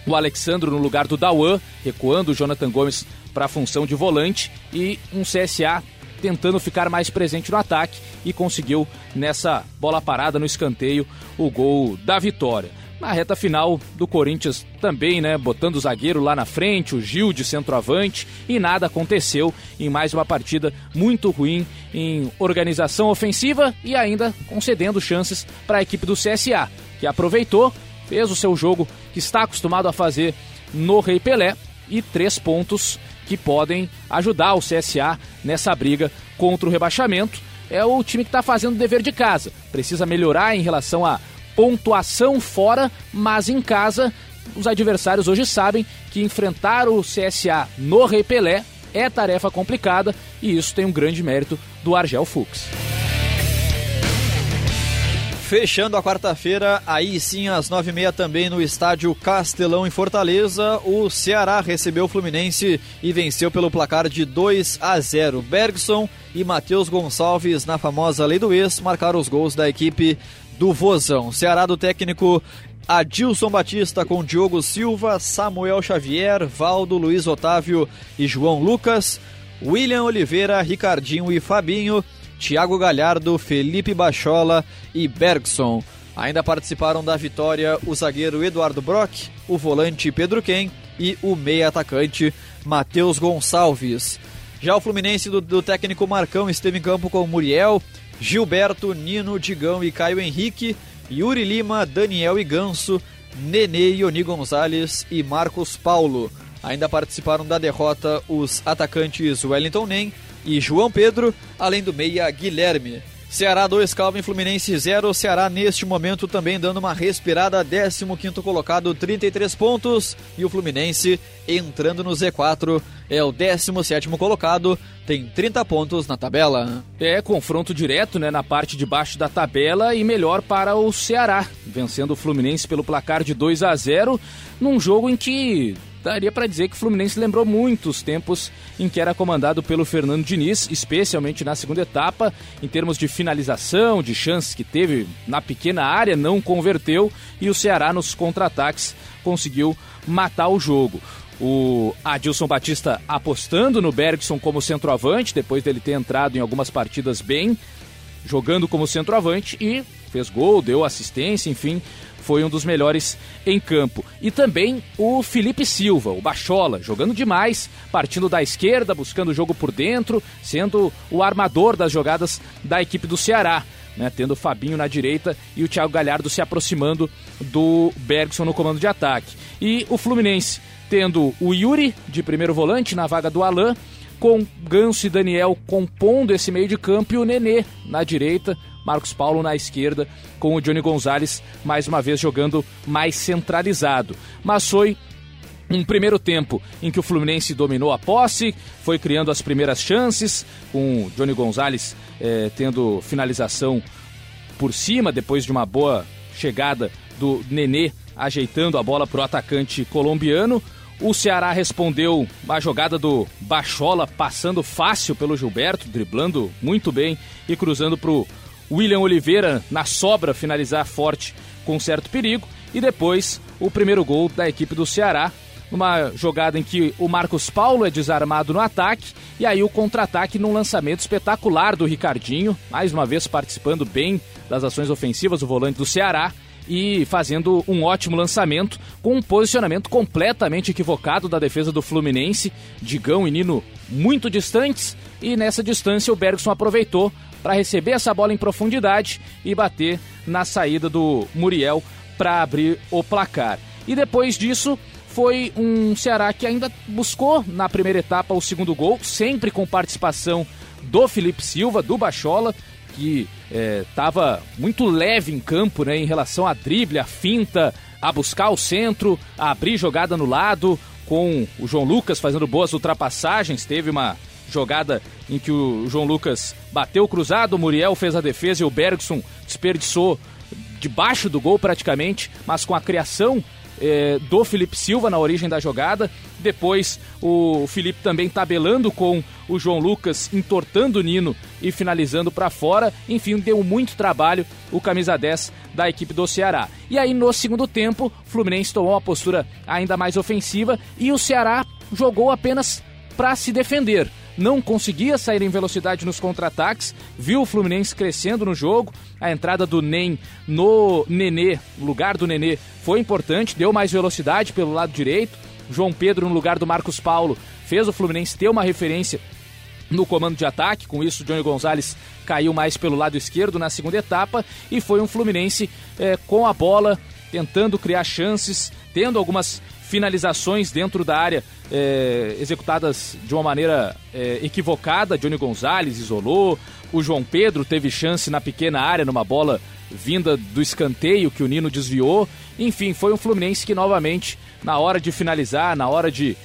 o Alexandro no lugar do Dawan, recuando o Jonathan Gomes para a função de volante e um CSA tentando ficar mais presente no ataque e conseguiu nessa bola parada no escanteio o gol da vitória. Na reta final do Corinthians também, né, botando o zagueiro lá na frente, o Gil de centroavante, e nada aconteceu em mais uma partida muito ruim em organização ofensiva e ainda concedendo chances para a equipe do CSA, que aproveitou, fez o seu jogo que está acostumado a fazer no Rei Pelé e três pontos que podem ajudar o CSA nessa briga contra o rebaixamento. É o time que está fazendo o dever de casa. Precisa melhorar em relação à pontuação fora, mas em casa os adversários hoje sabem que enfrentar o CSA no Rei Pelé é tarefa complicada e isso tem um grande mérito do Argel Fux. Fechando a quarta-feira, aí sim às nove e meia também no estádio Castelão em Fortaleza, o Ceará recebeu o Fluminense e venceu pelo placar de 2 a 0. Bergson e Matheus Gonçalves na famosa lei do ex marcaram os gols da equipe do Vozão. Ceará do técnico Adilson Batista com Diogo Silva, Samuel Xavier, Valdo, Luiz Otávio e João Lucas, William Oliveira, Ricardinho e Fabinho Thiago Galhardo, Felipe Bachola e Bergson. Ainda participaram da vitória o zagueiro Eduardo Brock, o volante Pedro Ken e o meia atacante Matheus Gonçalves. Já o Fluminense do, do, técnico Marcão esteve em campo com Muriel, Gilberto, Nino, Digão e Caio Henrique, Yuri Lima, Daniel e Ganso, Nenê, Ioni Gonzalez e Marcos Paulo. Ainda participaram da derrota os atacantes Wellington Nem, e João Pedro, além do meia Guilherme. Ceará 2, Calvin Fluminense 0. Ceará neste momento também dando uma respirada, 15 colocado, 33 pontos. E o Fluminense entrando no Z4, é o 17 colocado, tem 30 pontos na tabela. É confronto direto né, na parte de baixo da tabela e melhor para o Ceará, vencendo o Fluminense pelo placar de 2 a 0 num jogo em que daria para dizer que o Fluminense lembrou muito os tempos em que era comandado pelo Fernando Diniz, especialmente na segunda etapa, em termos de finalização, de chances que teve na pequena área, não converteu e o Ceará nos contra-ataques conseguiu matar o jogo. O Adilson Batista apostando no Bergson como centroavante, depois dele ter entrado em algumas partidas bem, jogando como centroavante e fez gol, deu assistência, enfim, foi um dos melhores em campo. E também o Felipe Silva, o Bachola, jogando demais, partindo da esquerda, buscando o jogo por dentro, sendo o armador das jogadas da equipe do Ceará. Né, tendo o Fabinho na direita e o Thiago Galhardo se aproximando do Bergson no comando de ataque. E o Fluminense tendo o Yuri de primeiro volante na vaga do Alain, com Ganso e Daniel compondo esse meio de campo e o Nenê na direita, Marcos Paulo na esquerda, com o Johnny Gonzalez mais uma vez jogando mais centralizado. Mas foi um primeiro tempo em que o Fluminense dominou a posse, foi criando as primeiras chances, com o Johnny Gonzalez eh, tendo finalização por cima, depois de uma boa chegada do Nenê ajeitando a bola para o atacante colombiano. O Ceará respondeu uma jogada do Bachola passando fácil pelo Gilberto, driblando muito bem e cruzando para o William Oliveira na sobra finalizar forte com certo perigo. E depois o primeiro gol da equipe do Ceará, numa jogada em que o Marcos Paulo é desarmado no ataque e aí o contra-ataque num lançamento espetacular do Ricardinho, mais uma vez participando bem das ações ofensivas do volante do Ceará e fazendo um ótimo lançamento com um posicionamento completamente equivocado da defesa do Fluminense, Digão e Nino muito distantes e nessa distância o Bergson aproveitou para receber essa bola em profundidade e bater na saída do Muriel para abrir o placar. E depois disso, foi um Ceará que ainda buscou na primeira etapa o segundo gol, sempre com participação do Felipe Silva, do Bachola, que estava é, muito leve em campo né, em relação a drible, a finta, a buscar o centro, a abrir jogada no lado, com o João Lucas fazendo boas ultrapassagens. Teve uma jogada em que o João Lucas bateu cruzado, o Muriel fez a defesa e o Bergson desperdiçou debaixo do gol praticamente, mas com a criação é, do Felipe Silva na origem da jogada. Depois o Felipe também tabelando com o João Lucas, entortando o Nino e finalizando para fora. Enfim, deu muito trabalho o camisa 10 da equipe do Ceará. E aí no segundo tempo, o Fluminense tomou uma postura ainda mais ofensiva e o Ceará jogou apenas para se defender não conseguia sair em velocidade nos contra-ataques, viu o Fluminense crescendo no jogo, a entrada do Nem no Nenê, lugar do Nenê, foi importante, deu mais velocidade pelo lado direito, João Pedro no lugar do Marcos Paulo fez o Fluminense ter uma referência no comando de ataque, com isso Johnny Gonzalez caiu mais pelo lado esquerdo na segunda etapa e foi um Fluminense é, com a bola, tentando criar chances, tendo algumas finalizações dentro da área é, executadas de uma maneira é, equivocada. Johnny Gonzalez isolou, o João Pedro teve chance na pequena área numa bola vinda do escanteio que o Nino desviou. Enfim, foi um Fluminense que novamente, na hora de finalizar, na hora de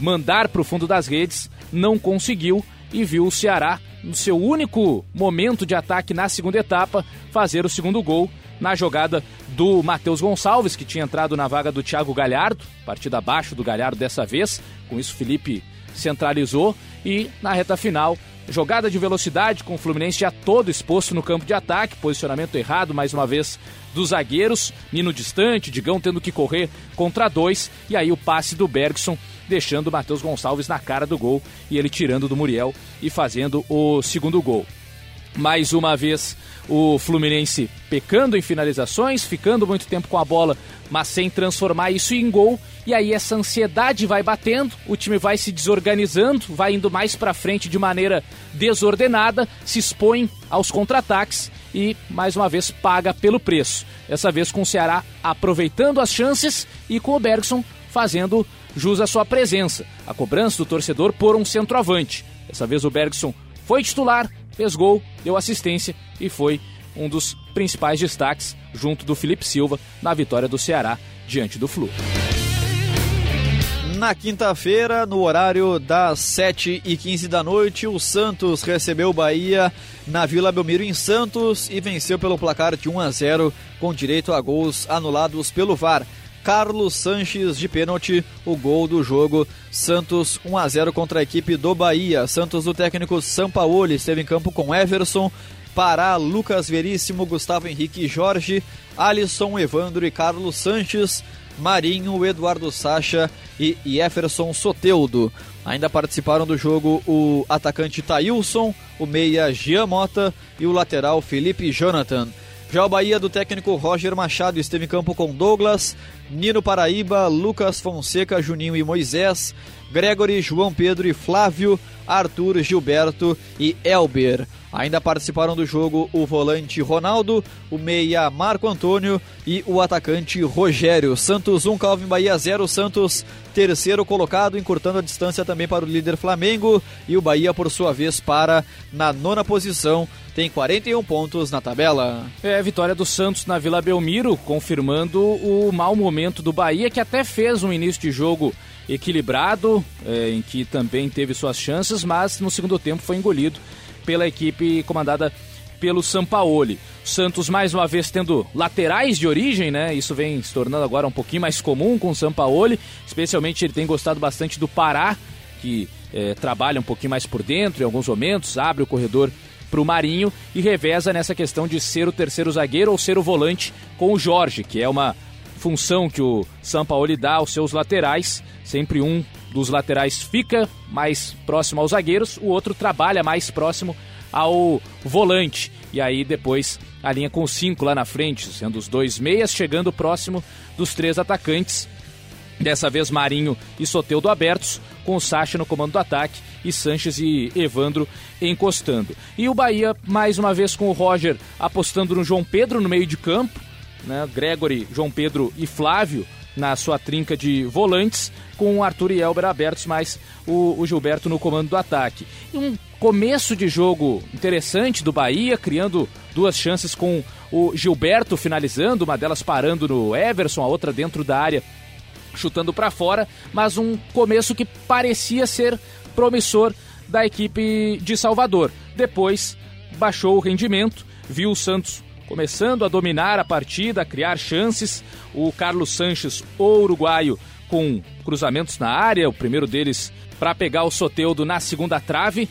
mandar para o fundo das redes, não conseguiu e viu o Ceará, no seu único momento de ataque na segunda etapa, fazer o segundo gol na jogada do Matheus Gonçalves, que tinha entrado na vaga do Thiago Galhardo, partida abaixo do Galhardo dessa vez. Com isso, Felipe centralizou. E na reta final, jogada de velocidade com o Fluminense já todo exposto no campo de ataque, posicionamento errado mais uma vez dos zagueiros, Nino distante, Digão tendo que correr contra dois. E aí o passe do Bergson deixando o Matheus Gonçalves na cara do gol. E ele tirando do Muriel e fazendo o segundo gol. Mais uma vez o Fluminense pecando em finalizações, ficando muito tempo com a bola, mas sem transformar isso em gol. E aí essa ansiedade vai batendo, o time vai se desorganizando, vai indo mais para frente de maneira desordenada, se expõe aos contra-ataques e mais uma vez paga pelo preço. Dessa vez com o Ceará aproveitando as chances e com o Bergson fazendo jus à sua presença. A cobrança do torcedor por um centroavante. Dessa vez o Bergson foi titular, fez gol, deu assistência e foi um dos principais destaques, junto do Felipe Silva, na vitória do Ceará diante do Flu. Na quinta-feira, no horário das 7h15 da noite, o Santos recebeu o Bahia na Vila Belmiro em Santos e venceu pelo placar de 1 a 0 com direito a gols anulados pelo VAR. Carlos Sanches de pênalti, o gol do jogo. Santos 1 a 0 contra a equipe do Bahia. Santos do técnico Sampaoli esteve em campo com Everson, Pará, Lucas Veríssimo, Gustavo Henrique Jorge, Alisson, Evandro e Carlos Sanches, Marinho, Eduardo Sacha e Jefferson Soteudo. Ainda participaram do jogo o atacante Tailson, o meia Gian Mota e o lateral Felipe Jonathan. Já o Bahia do técnico Roger Machado esteve em campo com Douglas, Nino Paraíba, Lucas Fonseca, Juninho e Moisés, Gregory, João Pedro e Flávio, Arthur, Gilberto e Elber. Ainda participaram do jogo o volante Ronaldo, o meia Marco Antônio e o atacante Rogério. Santos 1, Calvin Bahia 0, Santos terceiro colocado, encurtando a distância também para o líder Flamengo e o Bahia, por sua vez, para na nona posição, tem 41 pontos na tabela. É, vitória do Santos na Vila Belmiro, confirmando o mau momento do Bahia, que até fez um início de jogo equilibrado, é, em que também teve suas chances, mas no segundo tempo foi engolido pela equipe comandada pelo Sampaoli. Santos mais uma vez tendo laterais de origem, né? Isso vem se tornando agora um pouquinho mais comum com o Sampaoli, especialmente ele tem gostado bastante do Pará, que é, trabalha um pouquinho mais por dentro em alguns momentos, abre o corredor para o Marinho e reveza nessa questão de ser o terceiro zagueiro ou ser o volante com o Jorge, que é uma função que o Sampaoli dá aos seus laterais. Sempre um dos laterais fica mais próximo aos zagueiros, o outro trabalha mais próximo ao volante. E aí depois a linha com cinco lá na frente, sendo os dois meias chegando próximo dos três atacantes. Dessa vez Marinho e Soteudo abertos, com Sacha no comando do ataque e Sanches e Evandro encostando. E o Bahia, mais uma vez com o Roger apostando no João Pedro no meio de campo, né? Gregory, João Pedro e Flávio na sua trinca de volantes, com o Arthur e Elber abertos, mais o, o, Gilberto no comando do ataque. E um começo de jogo interessante do Bahia, criando duas chances com o Gilberto finalizando, uma delas parando no Everson, a outra dentro da área chutando para fora, mas um começo que parecia ser promissor da equipe de Salvador. Depois baixou o rendimento, viu o Santos começando a dominar a partida, a criar chances. O Carlos Sanches, o uruguaio, com cruzamentos na área, o primeiro deles para pegar o Soteudo na segunda trave,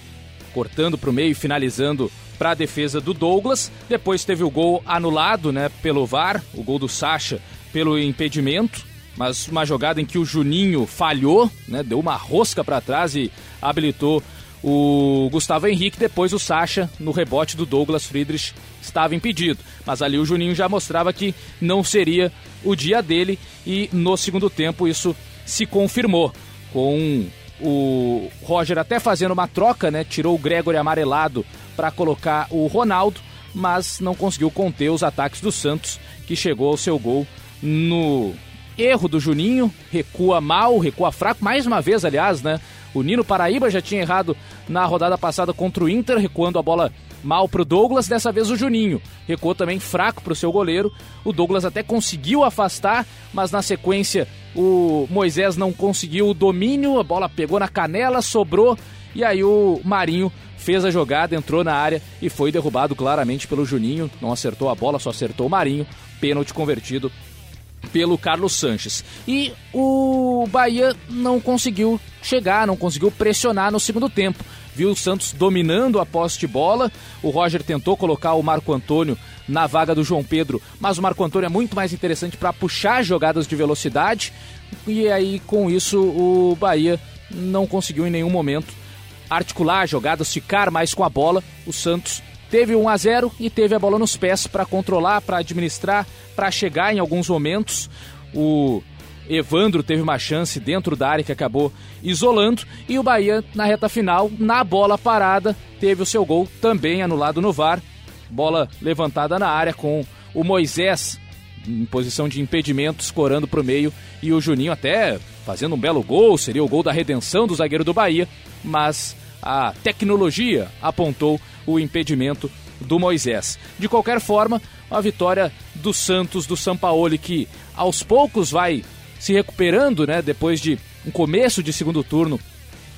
cortando para o meio e finalizando para a defesa do Douglas. Depois teve o gol anulado né, pelo VAR, o gol do Sacha pelo impedimento mas uma jogada em que o Juninho falhou, né, deu uma rosca para trás e habilitou o Gustavo Henrique. Depois o Sacha, no rebote do Douglas Friedrich, estava impedido. Mas ali o Juninho já mostrava que não seria o dia dele e no segundo tempo isso se confirmou com o Roger até fazendo uma troca, né? Tirou o Gregory amarelado para colocar o Ronaldo, mas não conseguiu conter os ataques do Santos, que chegou ao seu gol no Erro do Juninho, recua mal, recua fraco, mais uma vez, aliás, né? O Nino Paraíba já tinha errado na rodada passada contra o Inter, recuando a bola mal para o Douglas. Dessa vez o Juninho recuou também fraco para o seu goleiro. O Douglas até conseguiu afastar, mas na sequência o Moisés não conseguiu o domínio. A bola pegou na canela, sobrou e aí o Marinho fez a jogada, entrou na área e foi derrubado claramente pelo Juninho. Não acertou a bola, só acertou o Marinho. Pênalti convertido pelo Carlos Sanches. E o Bahia não conseguiu chegar, não conseguiu pressionar no segundo tempo. Viu o Santos dominando a posse de bola. O Roger tentou colocar o Marco Antônio na vaga do João Pedro, mas o Marco Antônio é muito mais interessante para puxar jogadas de velocidade. E aí, com isso, o Bahia não conseguiu em nenhum momento articular jogadas, ficar mais com a bola. O Santos teve 1 a 0 e teve a bola nos pés para controlar, para administrar, para chegar em alguns momentos. O Evandro teve uma chance dentro da área que acabou isolando e o Bahia na reta final, na bola parada, teve o seu gol também anulado no VAR. Bola levantada na área com o Moisés em posição de impedimento, escorando para o meio e o Juninho até fazendo um belo gol, seria o gol da redenção do zagueiro do Bahia, mas a tecnologia apontou o impedimento do Moisés. De qualquer forma, a vitória do Santos, do Sampaoli, que aos poucos vai se recuperando, né, depois de um começo de segundo turno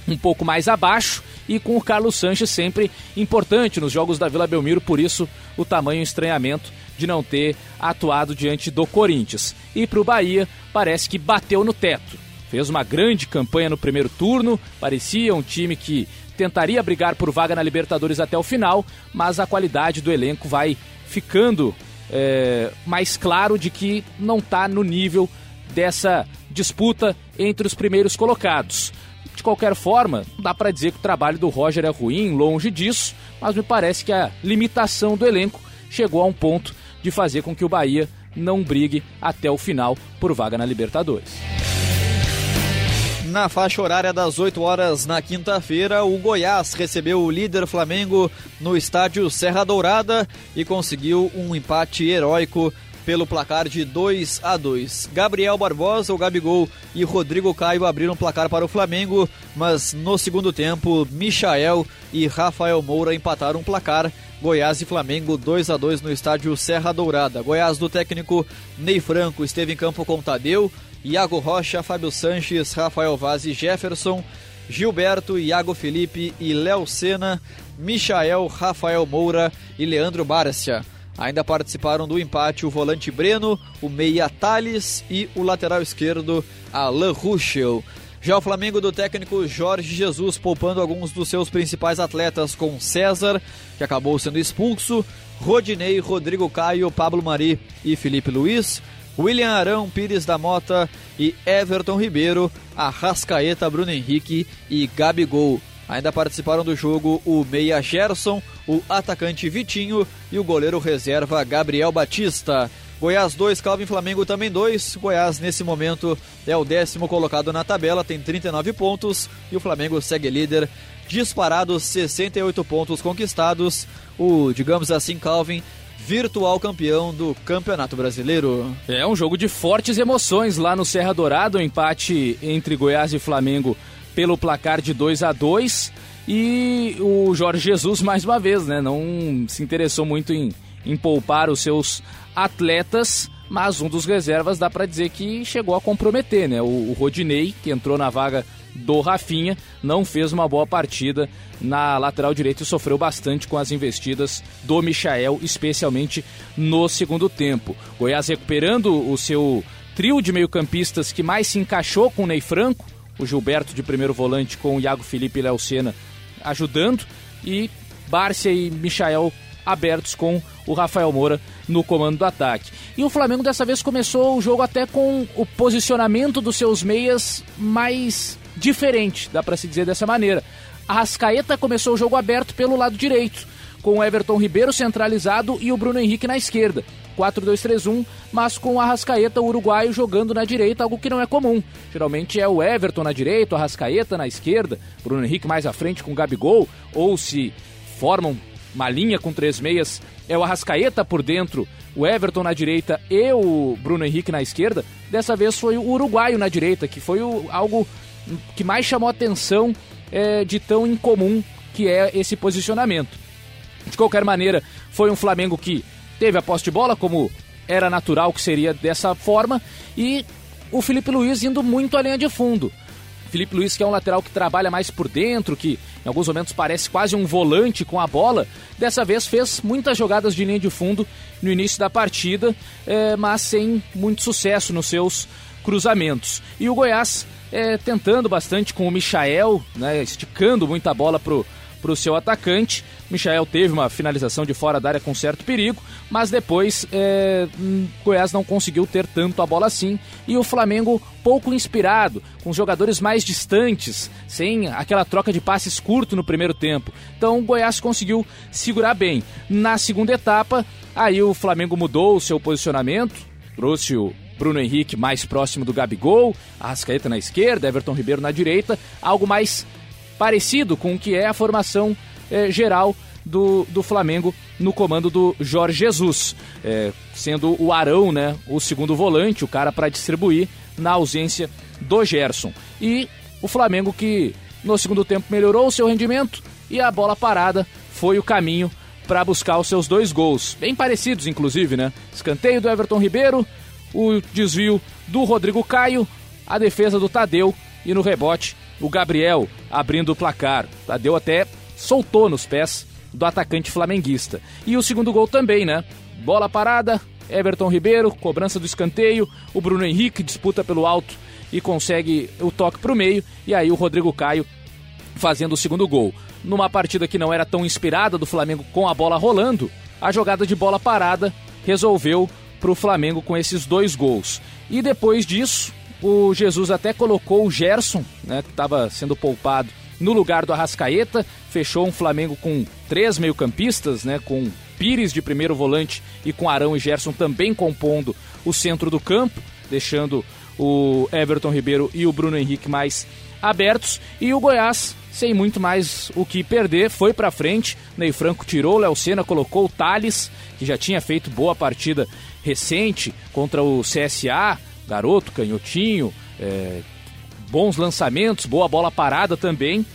um pouco mais abaixo e com o Carlos Sanches sempre importante nos jogos da Vila Belmiro, por isso o tamanho estranhamento de não ter atuado diante do Corinthians. E para o Bahia, parece que bateu no teto. Fez uma grande campanha no primeiro turno, parecia um time que tentaria brigar por vaga na Libertadores até o final, mas a qualidade do elenco vai ficando é, mais claro de que não está no nível dessa disputa entre os primeiros colocados. De qualquer forma, dá para dizer que o trabalho do Roger é ruim, longe disso, mas me parece que a limitação do elenco chegou a um ponto de fazer com que o Bahia não brigue até o final por vaga na Libertadores. Na faixa horária das 8 horas na quinta-feira, o Goiás recebeu o líder Flamengo no estádio Serra Dourada e conseguiu um empate heróico pelo placar de 2 a 2. Gabriel Barbosa, o Gabigol e Rodrigo Caio abriram o placar para o Flamengo, mas no segundo tempo, Michael e Rafael Moura empataram o placar. Goiás e Flamengo 2 a 2 no estádio Serra Dourada. Goiás do técnico Ney Franco esteve em campo com Tadeu, Iago Rocha, Fábio Sanches, Rafael Vaz e Jefferson, Gilberto, Iago Felipe e Léo Sena, Michael, Rafael Moura e Leandro Bárcia. Ainda participaram do empate o volante Breno, o meia Thales e o lateral esquerdo Alain Ruschel. Já o Flamengo do técnico Jorge Jesus poupando alguns dos seus principais atletas com César, que acabou sendo expulso, Rodinei, Rodrigo Caio, Pablo Mari e Felipe Luiz, William Arão, Pires da Mota e Everton Ribeiro, Arrascaeta, Bruno Henrique e Gabigol. Ainda participaram do jogo o meia Gerson, o atacante Vitinho e o goleiro reserva Gabriel Batista. Goiás 2, Calvin Flamengo também 2. Goiás, nesse momento, é o décimo colocado na tabela, tem 39 pontos. E o Flamengo segue líder, disparado 68 pontos conquistados. O, digamos assim, Calvin, virtual campeão do Campeonato Brasileiro. É um jogo de fortes emoções lá no Serra Dourado, um empate entre Goiás e Flamengo pelo placar de 2 a 2 e o Jorge Jesus mais uma vez, né, não se interessou muito em, em poupar os seus atletas, mas um dos reservas dá para dizer que chegou a comprometer, né? O, o Rodinei, que entrou na vaga do Rafinha, não fez uma boa partida na lateral direita e sofreu bastante com as investidas do Michael, especialmente no segundo tempo. Goiás recuperando o seu trio de meio-campistas que mais se encaixou com o Ney Franco, o Gilberto de primeiro volante com o Iago Felipe e Léo Sena ajudando e Bárcia e Michael abertos com o Rafael Moura no comando do ataque. E o Flamengo dessa vez começou o jogo até com o posicionamento dos seus meias mais diferente, dá para se dizer dessa maneira. A Rascaeta começou o jogo aberto pelo lado direito, com o Everton Ribeiro centralizado e o Bruno Henrique na esquerda. 4-2-3-1, mas com o Arrascaeta, uruguaio, jogando na direita, algo que não é comum. Geralmente é o Everton na direita, o Arrascaeta na esquerda, Bruno Henrique mais à frente com o Gabigol, ou se formam uma linha com três meias, é o Arrascaeta por dentro, o Everton na direita e o Bruno Henrique na esquerda. Dessa vez foi o uruguaio na direita, que foi o, algo que mais chamou atenção é, de tão incomum que é esse posicionamento. De qualquer maneira, foi um Flamengo que teve a posse de bola, como era natural que seria dessa forma, e o Felipe Luiz indo muito à linha de fundo. Felipe Luiz, que é um lateral que trabalha mais por dentro, que em alguns momentos parece quase um volante com a bola, dessa vez fez muitas jogadas de linha de fundo no início da partida, é, mas sem muito sucesso nos seus cruzamentos. E o Goiás é, tentando bastante com o Michael, né, esticando muita bola pro para o seu atacante. Michael teve uma finalização de fora da área com certo perigo, mas depois é, hum, Goiás não conseguiu ter tanto a bola assim e o Flamengo pouco inspirado, com os jogadores mais distantes, sem aquela troca de passes curto no primeiro tempo. Então o Goiás conseguiu segurar bem. Na segunda etapa, aí o Flamengo mudou o seu posicionamento, trouxe o Bruno Henrique mais próximo do Gabigol, Arrascaeta na esquerda, Everton Ribeiro na direita, algo mais parecido com o que é a formação eh, geral do, do Flamengo no comando do Jorge Jesus, eh, sendo o Arão né, o segundo volante, o cara para distribuir na ausência do Gerson. E o Flamengo que no segundo tempo melhorou o seu rendimento e a bola parada foi o caminho para buscar os seus dois gols, bem parecidos inclusive, né? Escanteio do Everton Ribeiro, o desvio do Rodrigo Caio, a defesa do Tadeu e no rebote o Gabriel abrindo o placar. Tadeu até soltou nos pés do atacante flamenguista. E o segundo gol também, né? Bola parada, Everton Ribeiro, cobrança do escanteio, o Bruno Henrique disputa pelo alto e consegue o toque para o meio, e aí o Rodrigo Caio fazendo o segundo gol. Numa partida que não era tão inspirada do Flamengo com a bola rolando, a jogada de bola parada resolveu para o Flamengo com esses dois gols. E depois disso, o Jesus até colocou o Gerson, né, que estava sendo poupado, no lugar do Arrascaeta. Fechou um Flamengo com três meio-campistas, né, com Pires de primeiro volante e com Arão e Gerson também compondo o centro do campo, deixando o Everton Ribeiro e o Bruno Henrique mais abertos. E o Goiás, sem muito mais o que perder, foi para frente. Ney Franco tirou Léo Senna, colocou o Thales, que já tinha feito boa partida recente contra o CSA, garoto, canhotinho, é, bons lançamentos, boa bola parada também.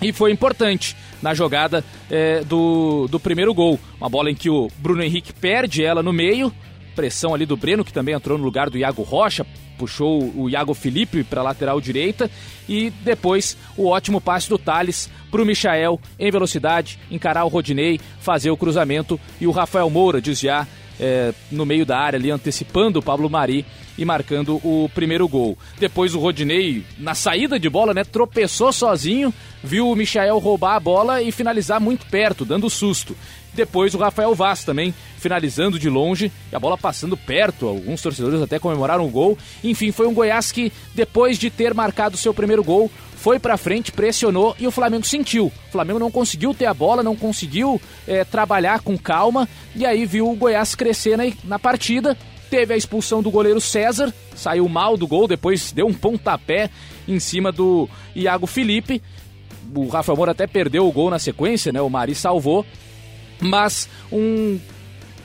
E foi importante na jogada é, do, do primeiro gol. Uma bola em que o Bruno Henrique perde ela no meio. Pressão ali do Breno, que também entrou no lugar do Iago Rocha. puxou o Iago Felipe para lateral direita e depois o ótimo passe do Thales para o Michael em velocidade, encarar o Rodinei, fazer o cruzamento e o Rafael Moura desviar é, no meio da área ali, antecipando o Pablo Mari e marcando o primeiro gol. Depois o Rodinei, na saída de bola, né, tropeçou sozinho, viu o Michael roubar a bola e finalizar muito perto, dando susto. Depois o Rafael Vaz também finalizando de longe e a bola passando perto. Alguns torcedores até comemoraram o gol. Enfim, foi um Goiás que, depois de ter marcado seu primeiro gol, foi para frente, pressionou e o Flamengo sentiu. O Flamengo não conseguiu ter a bola, não conseguiu é, trabalhar com calma e aí viu o Goiás crescer na, na partida. Teve a expulsão do goleiro César, saiu mal do gol, depois deu um pontapé em cima do Iago Felipe. O Rafael Moura até perdeu o gol na sequência, né? O Mari salvou mas um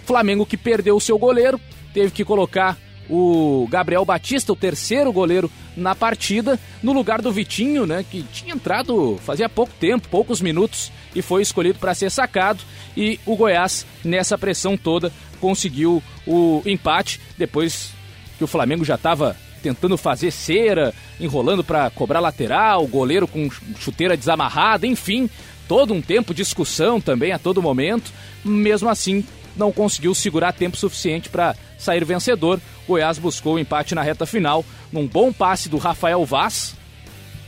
Flamengo que perdeu o seu goleiro, teve que colocar o Gabriel Batista, o terceiro goleiro na partida, no lugar do Vitinho, né, que tinha entrado fazia pouco tempo, poucos minutos, e foi escolhido para ser sacado. E o Goiás, nessa pressão toda, conseguiu o empate, depois que o Flamengo já estava tentando fazer cera, enrolando para cobrar lateral, goleiro com chuteira desamarrada, enfim, todo um tempo, discussão também a todo momento. Mesmo assim, não conseguiu segurar tempo suficiente para sair vencedor. Goiás buscou o empate na reta final, num bom passe do Rafael Vaz,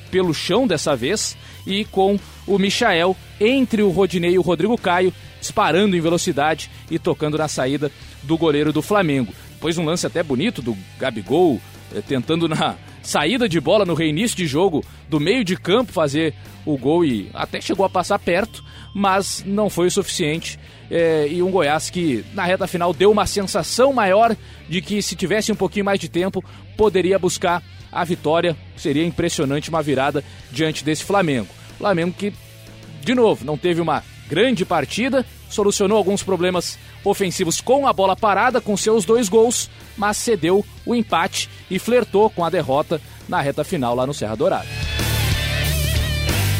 pelo chão dessa vez, e com o Michael entre o Rodinei e o Rodrigo Caio, disparando em velocidade e tocando na saída do goleiro do Flamengo. Depois um lance até bonito do Gabigol, eh, tentando na saída de bola no reinício de jogo do meio de campo fazer o gol e até chegou a passar perto, mas não foi o suficiente. É, e um Goiás que na reta final deu uma sensação maior de que se tivesse um pouquinho mais de tempo poderia buscar a vitória. Seria impressionante uma virada diante desse Flamengo. Flamengo que, de novo, não teve uma grande partida, solucionou alguns problemas ofensivos com a bola parada, com seus dois gols, mas cedeu o empate e flertou com a derrota na reta final lá no Serra Dourada.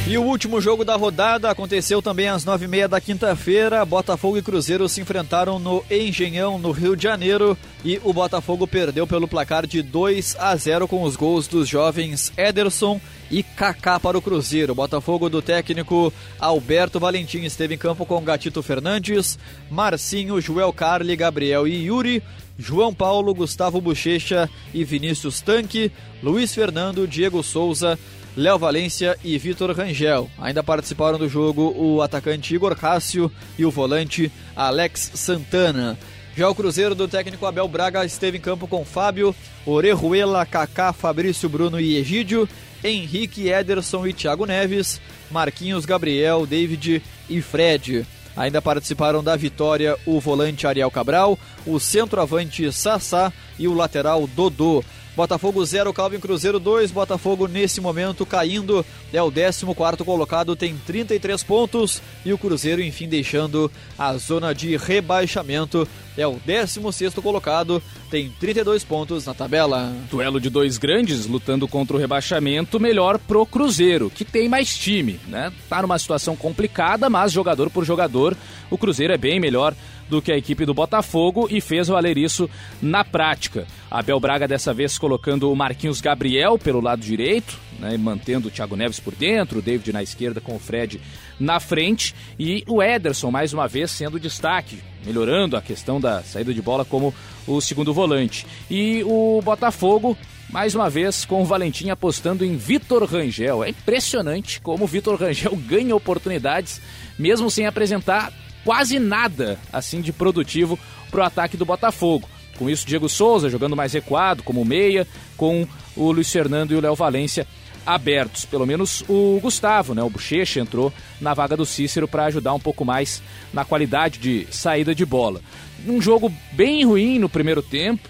E o último jogo da rodada aconteceu também às nove e meia da quinta-feira. Botafogo e Cruzeiro se enfrentaram no Engenhão, no Rio de Janeiro, e o Botafogo perdeu pelo placar de 2 a 0 com os gols dos jovens Ederson e Kaká para o Cruzeiro. Botafogo do técnico Alberto Valentim esteve em campo com Gatito Fernandes, Marcinho, Joel Carli, Gabriel e Yuri. João Paulo, Gustavo Bochecha e Vinícius Tanque, Luiz Fernando, Diego Souza, Léo Valência e Vitor Rangel. Ainda participaram do jogo o atacante Igor Cássio e o volante Alex Santana. Já o Cruzeiro do técnico Abel Braga esteve em campo com Fábio, Orejuela, Kaká, Fabrício Bruno e Egídio, Henrique, Ederson e Thiago Neves, Marquinhos, Gabriel, David e Fred. Ainda participaram da vitória o volante Ariel Cabral, o centroavante Sassá e o lateral Dodô. Botafogo 0, Calvin Cruzeiro 2. Botafogo nesse momento caindo, é o 14 colocado, tem 33 pontos. E o Cruzeiro, enfim, deixando a zona de rebaixamento, é o 16 colocado, tem 32 pontos na tabela. Duelo de dois grandes lutando contra o rebaixamento, melhor pro Cruzeiro, que tem mais time, né? Tá numa situação complicada, mas jogador por jogador, o Cruzeiro é bem melhor do que a equipe do Botafogo e fez valer isso na prática. Abel Braga dessa vez colocando o Marquinhos Gabriel pelo lado direito, né, mantendo o Thiago Neves por dentro, o David na esquerda com o Fred na frente e o Ederson mais uma vez sendo destaque, melhorando a questão da saída de bola como o segundo volante. E o Botafogo mais uma vez com o Valentim apostando em Vitor Rangel. É impressionante como o Vitor Rangel ganha oportunidades mesmo sem apresentar quase nada assim de produtivo para o ataque do Botafogo. Com isso, Diego Souza jogando mais recuado, como meia, com o Luiz Fernando e o Léo Valência abertos. Pelo menos o Gustavo, né? O Bochecha entrou na vaga do Cícero para ajudar um pouco mais na qualidade de saída de bola. Um jogo bem ruim no primeiro tempo,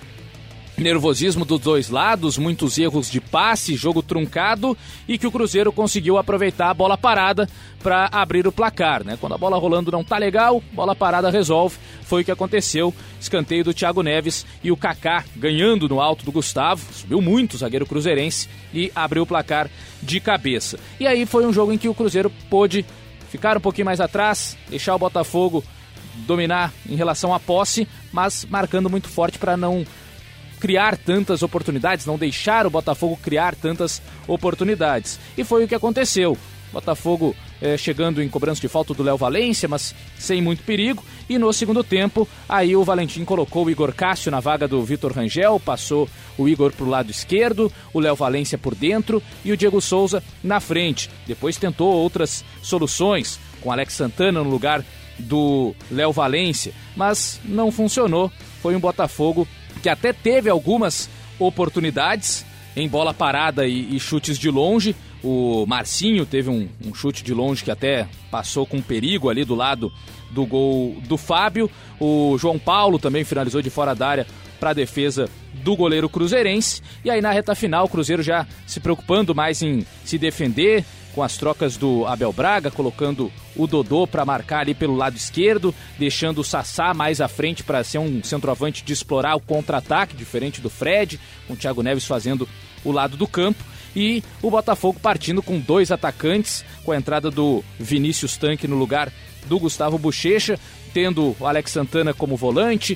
nervosismo dos dois lados, muitos erros de passe, jogo truncado e que o Cruzeiro conseguiu aproveitar a bola parada para abrir o placar, né? Quando a bola rolando não tá legal, bola parada resolve. Foi o que aconteceu. Escanteio do Thiago Neves e o Kaká ganhando no alto do Gustavo, subiu muito o zagueiro cruzeirense e abriu o placar de cabeça. E aí foi um jogo em que o Cruzeiro pôde ficar um pouquinho mais atrás, deixar o Botafogo dominar em relação à posse, mas marcando muito forte para não criar tantas oportunidades, não deixar o Botafogo criar tantas oportunidades. E foi o que aconteceu. Botafogo eh, chegando em cobrança de falta do Léo Valência, mas sem muito perigo. E no segundo tempo, aí o Valentim colocou o Igor Cássio na vaga do Vitor Rangel, passou o Igor para o lado esquerdo, o Léo Valência por dentro e o Diego Souza na frente. Depois tentou outras soluções, com Alex Santana no lugar do Léo Valência, mas não funcionou. Foi um Botafogo que até teve algumas oportunidades em bola parada e, e chutes de longe, o Marcinho teve um, um, chute de longe que até passou com perigo ali do lado do gol do Fábio. O João Paulo também finalizou de fora da área para a defesa do goleiro cruzeirense. E aí na reta final, o Cruzeiro já se preocupando mais em se defender, com as trocas do Abel Braga, colocando o Dodô para marcar ali pelo lado esquerdo, deixando o Sassá mais à frente para ser um centroavante de explorar o contra-ataque, diferente do Fred, com o Thiago Neves fazendo o lado do campo. E o Botafogo partindo com dois atacantes, com a entrada do Vinícius Tanque no lugar do Gustavo Bochecha, tendo o Alex Santana como volante,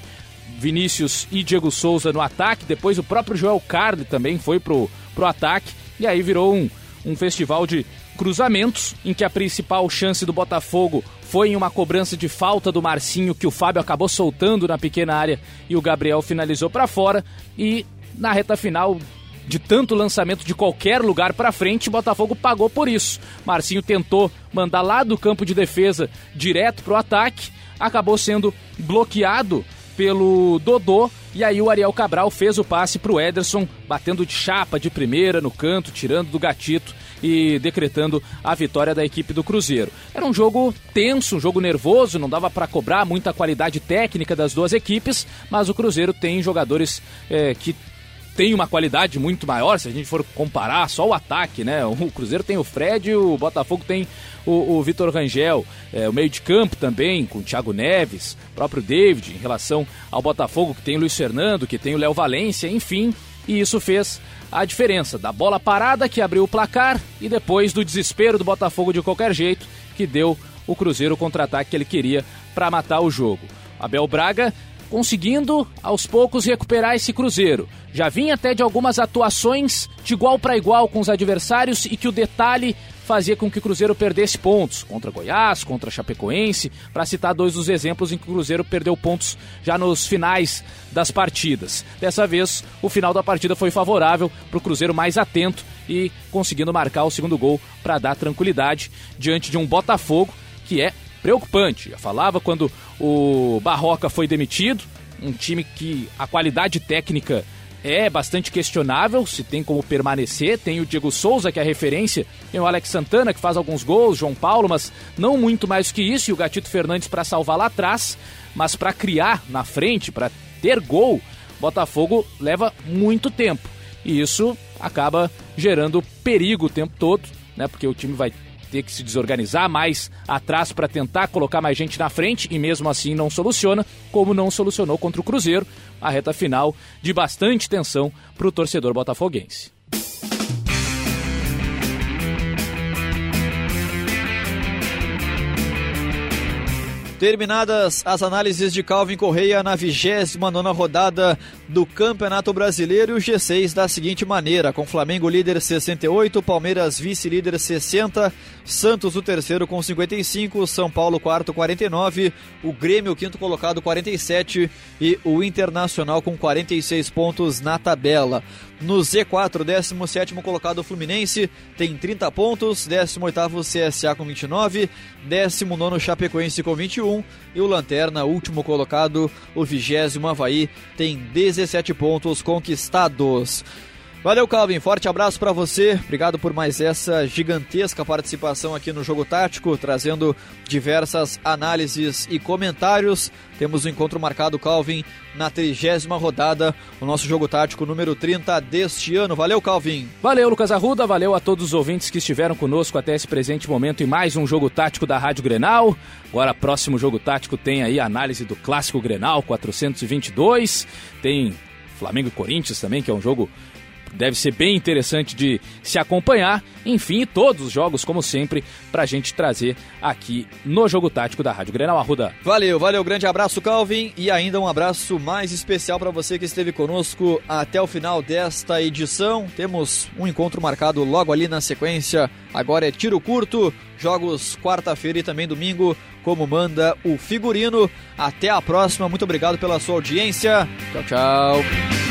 Vinícius e Diego Souza no ataque, depois o próprio Joel Carli também foi pro, pro ataque, e aí virou um, um festival de cruzamentos, em que a principal chance do Botafogo foi em uma cobrança de falta do Marcinho, que o Fábio acabou soltando na pequena área e o Gabriel finalizou para fora, e na reta final de tanto lançamento de qualquer lugar para frente, o Botafogo pagou por isso. Marcinho tentou mandar lá do campo de defesa direto pro ataque, acabou sendo bloqueado pelo Dodô e aí o Ariel Cabral fez o passe pro Ederson, batendo de chapa de primeira no canto, tirando do gatito e decretando a vitória da equipe do Cruzeiro. Era um jogo tenso, um jogo nervoso, não dava para cobrar muita qualidade técnica das duas equipes, mas o Cruzeiro tem jogadores é, que tem uma qualidade muito maior, se a gente for comparar só o ataque, né? O Cruzeiro tem o Fred, o Botafogo tem o, o Vitor Rangel, é, o meio de campo também, com o Thiago Neves, próprio David, em relação ao Botafogo, que tem o Luiz Fernando, que tem o Léo Valência, enfim, e isso fez a diferença da bola parada que abriu o placar e depois do desespero do Botafogo de qualquer jeito, que deu o Cruzeiro o contra-ataque que ele queria para matar o jogo. Abel Braga conseguindo aos poucos recuperar esse Cruzeiro. Já vinha até de algumas atuações de igual para igual com os adversários e que o detalhe fazia com que o Cruzeiro perdesse pontos contra Goiás, contra Chapecoense, para citar dois dos exemplos em que o Cruzeiro perdeu pontos já nos finais das partidas. Dessa vez, o final da partida foi favorável para o Cruzeiro mais atento e conseguindo marcar o segundo gol para dar tranquilidade diante de um Botafogo que é preocupante. Já falava quando o Barroca foi demitido, um time que a qualidade técnica é bastante questionável, se tem como permanecer. Tem o Diego Souza, que é a referência, tem o Alex Santana, que faz alguns gols, João Paulo, mas não muito mais que isso, e o Gatito Fernandes para salvar lá atrás, mas para criar na frente, para ter gol, Botafogo leva muito tempo. E isso acaba gerando perigo o tempo todo, né? Porque o time vai ter que se desorganizar mais atrás para tentar colocar mais gente na frente e mesmo assim não soluciona, como não solucionou contra o Cruzeiro, a reta final de bastante tensão para o torcedor botafoguense. Terminadas as análises de Calvin Correia na 29 rodada do Campeonato Brasileiro e o G6 da seguinte maneira: com Flamengo líder 68, Palmeiras vice-líder 60, Santos o terceiro com 55, São Paulo quarto 49, o Grêmio quinto colocado 47 e o Internacional com 46 pontos na tabela. No Z4, 17 colocado Fluminense tem 30 pontos, 18 CSA com 29, 19 Chapecoense com 21 e o Lanterna, último colocado, o 20 Havaí, tem 17 pontos conquistados. Valeu, Calvin. Forte abraço para você. Obrigado por mais essa gigantesca participação aqui no Jogo Tático, trazendo diversas análises e comentários. Temos o um encontro marcado, Calvin, na trigésima rodada, o nosso Jogo Tático número 30 deste ano. Valeu, Calvin. Valeu, Lucas Arruda. Valeu a todos os ouvintes que estiveram conosco até esse presente momento em mais um Jogo Tático da Rádio Grenal. Agora, próximo Jogo Tático tem aí a análise do Clássico Grenal 422. Tem Flamengo e Corinthians também, que é um jogo deve ser bem interessante de se acompanhar. Enfim, todos os jogos, como sempre, para a gente trazer aqui no Jogo Tático da Rádio Grenal Arruda. Valeu, valeu, grande abraço, Calvin, e ainda um abraço mais especial para você que esteve conosco até o final desta edição. Temos um encontro marcado logo ali na sequência. Agora é tiro curto, jogos quarta-feira e também domingo, como manda o figurino. Até a próxima, muito obrigado pela sua audiência. Tchau, tchau.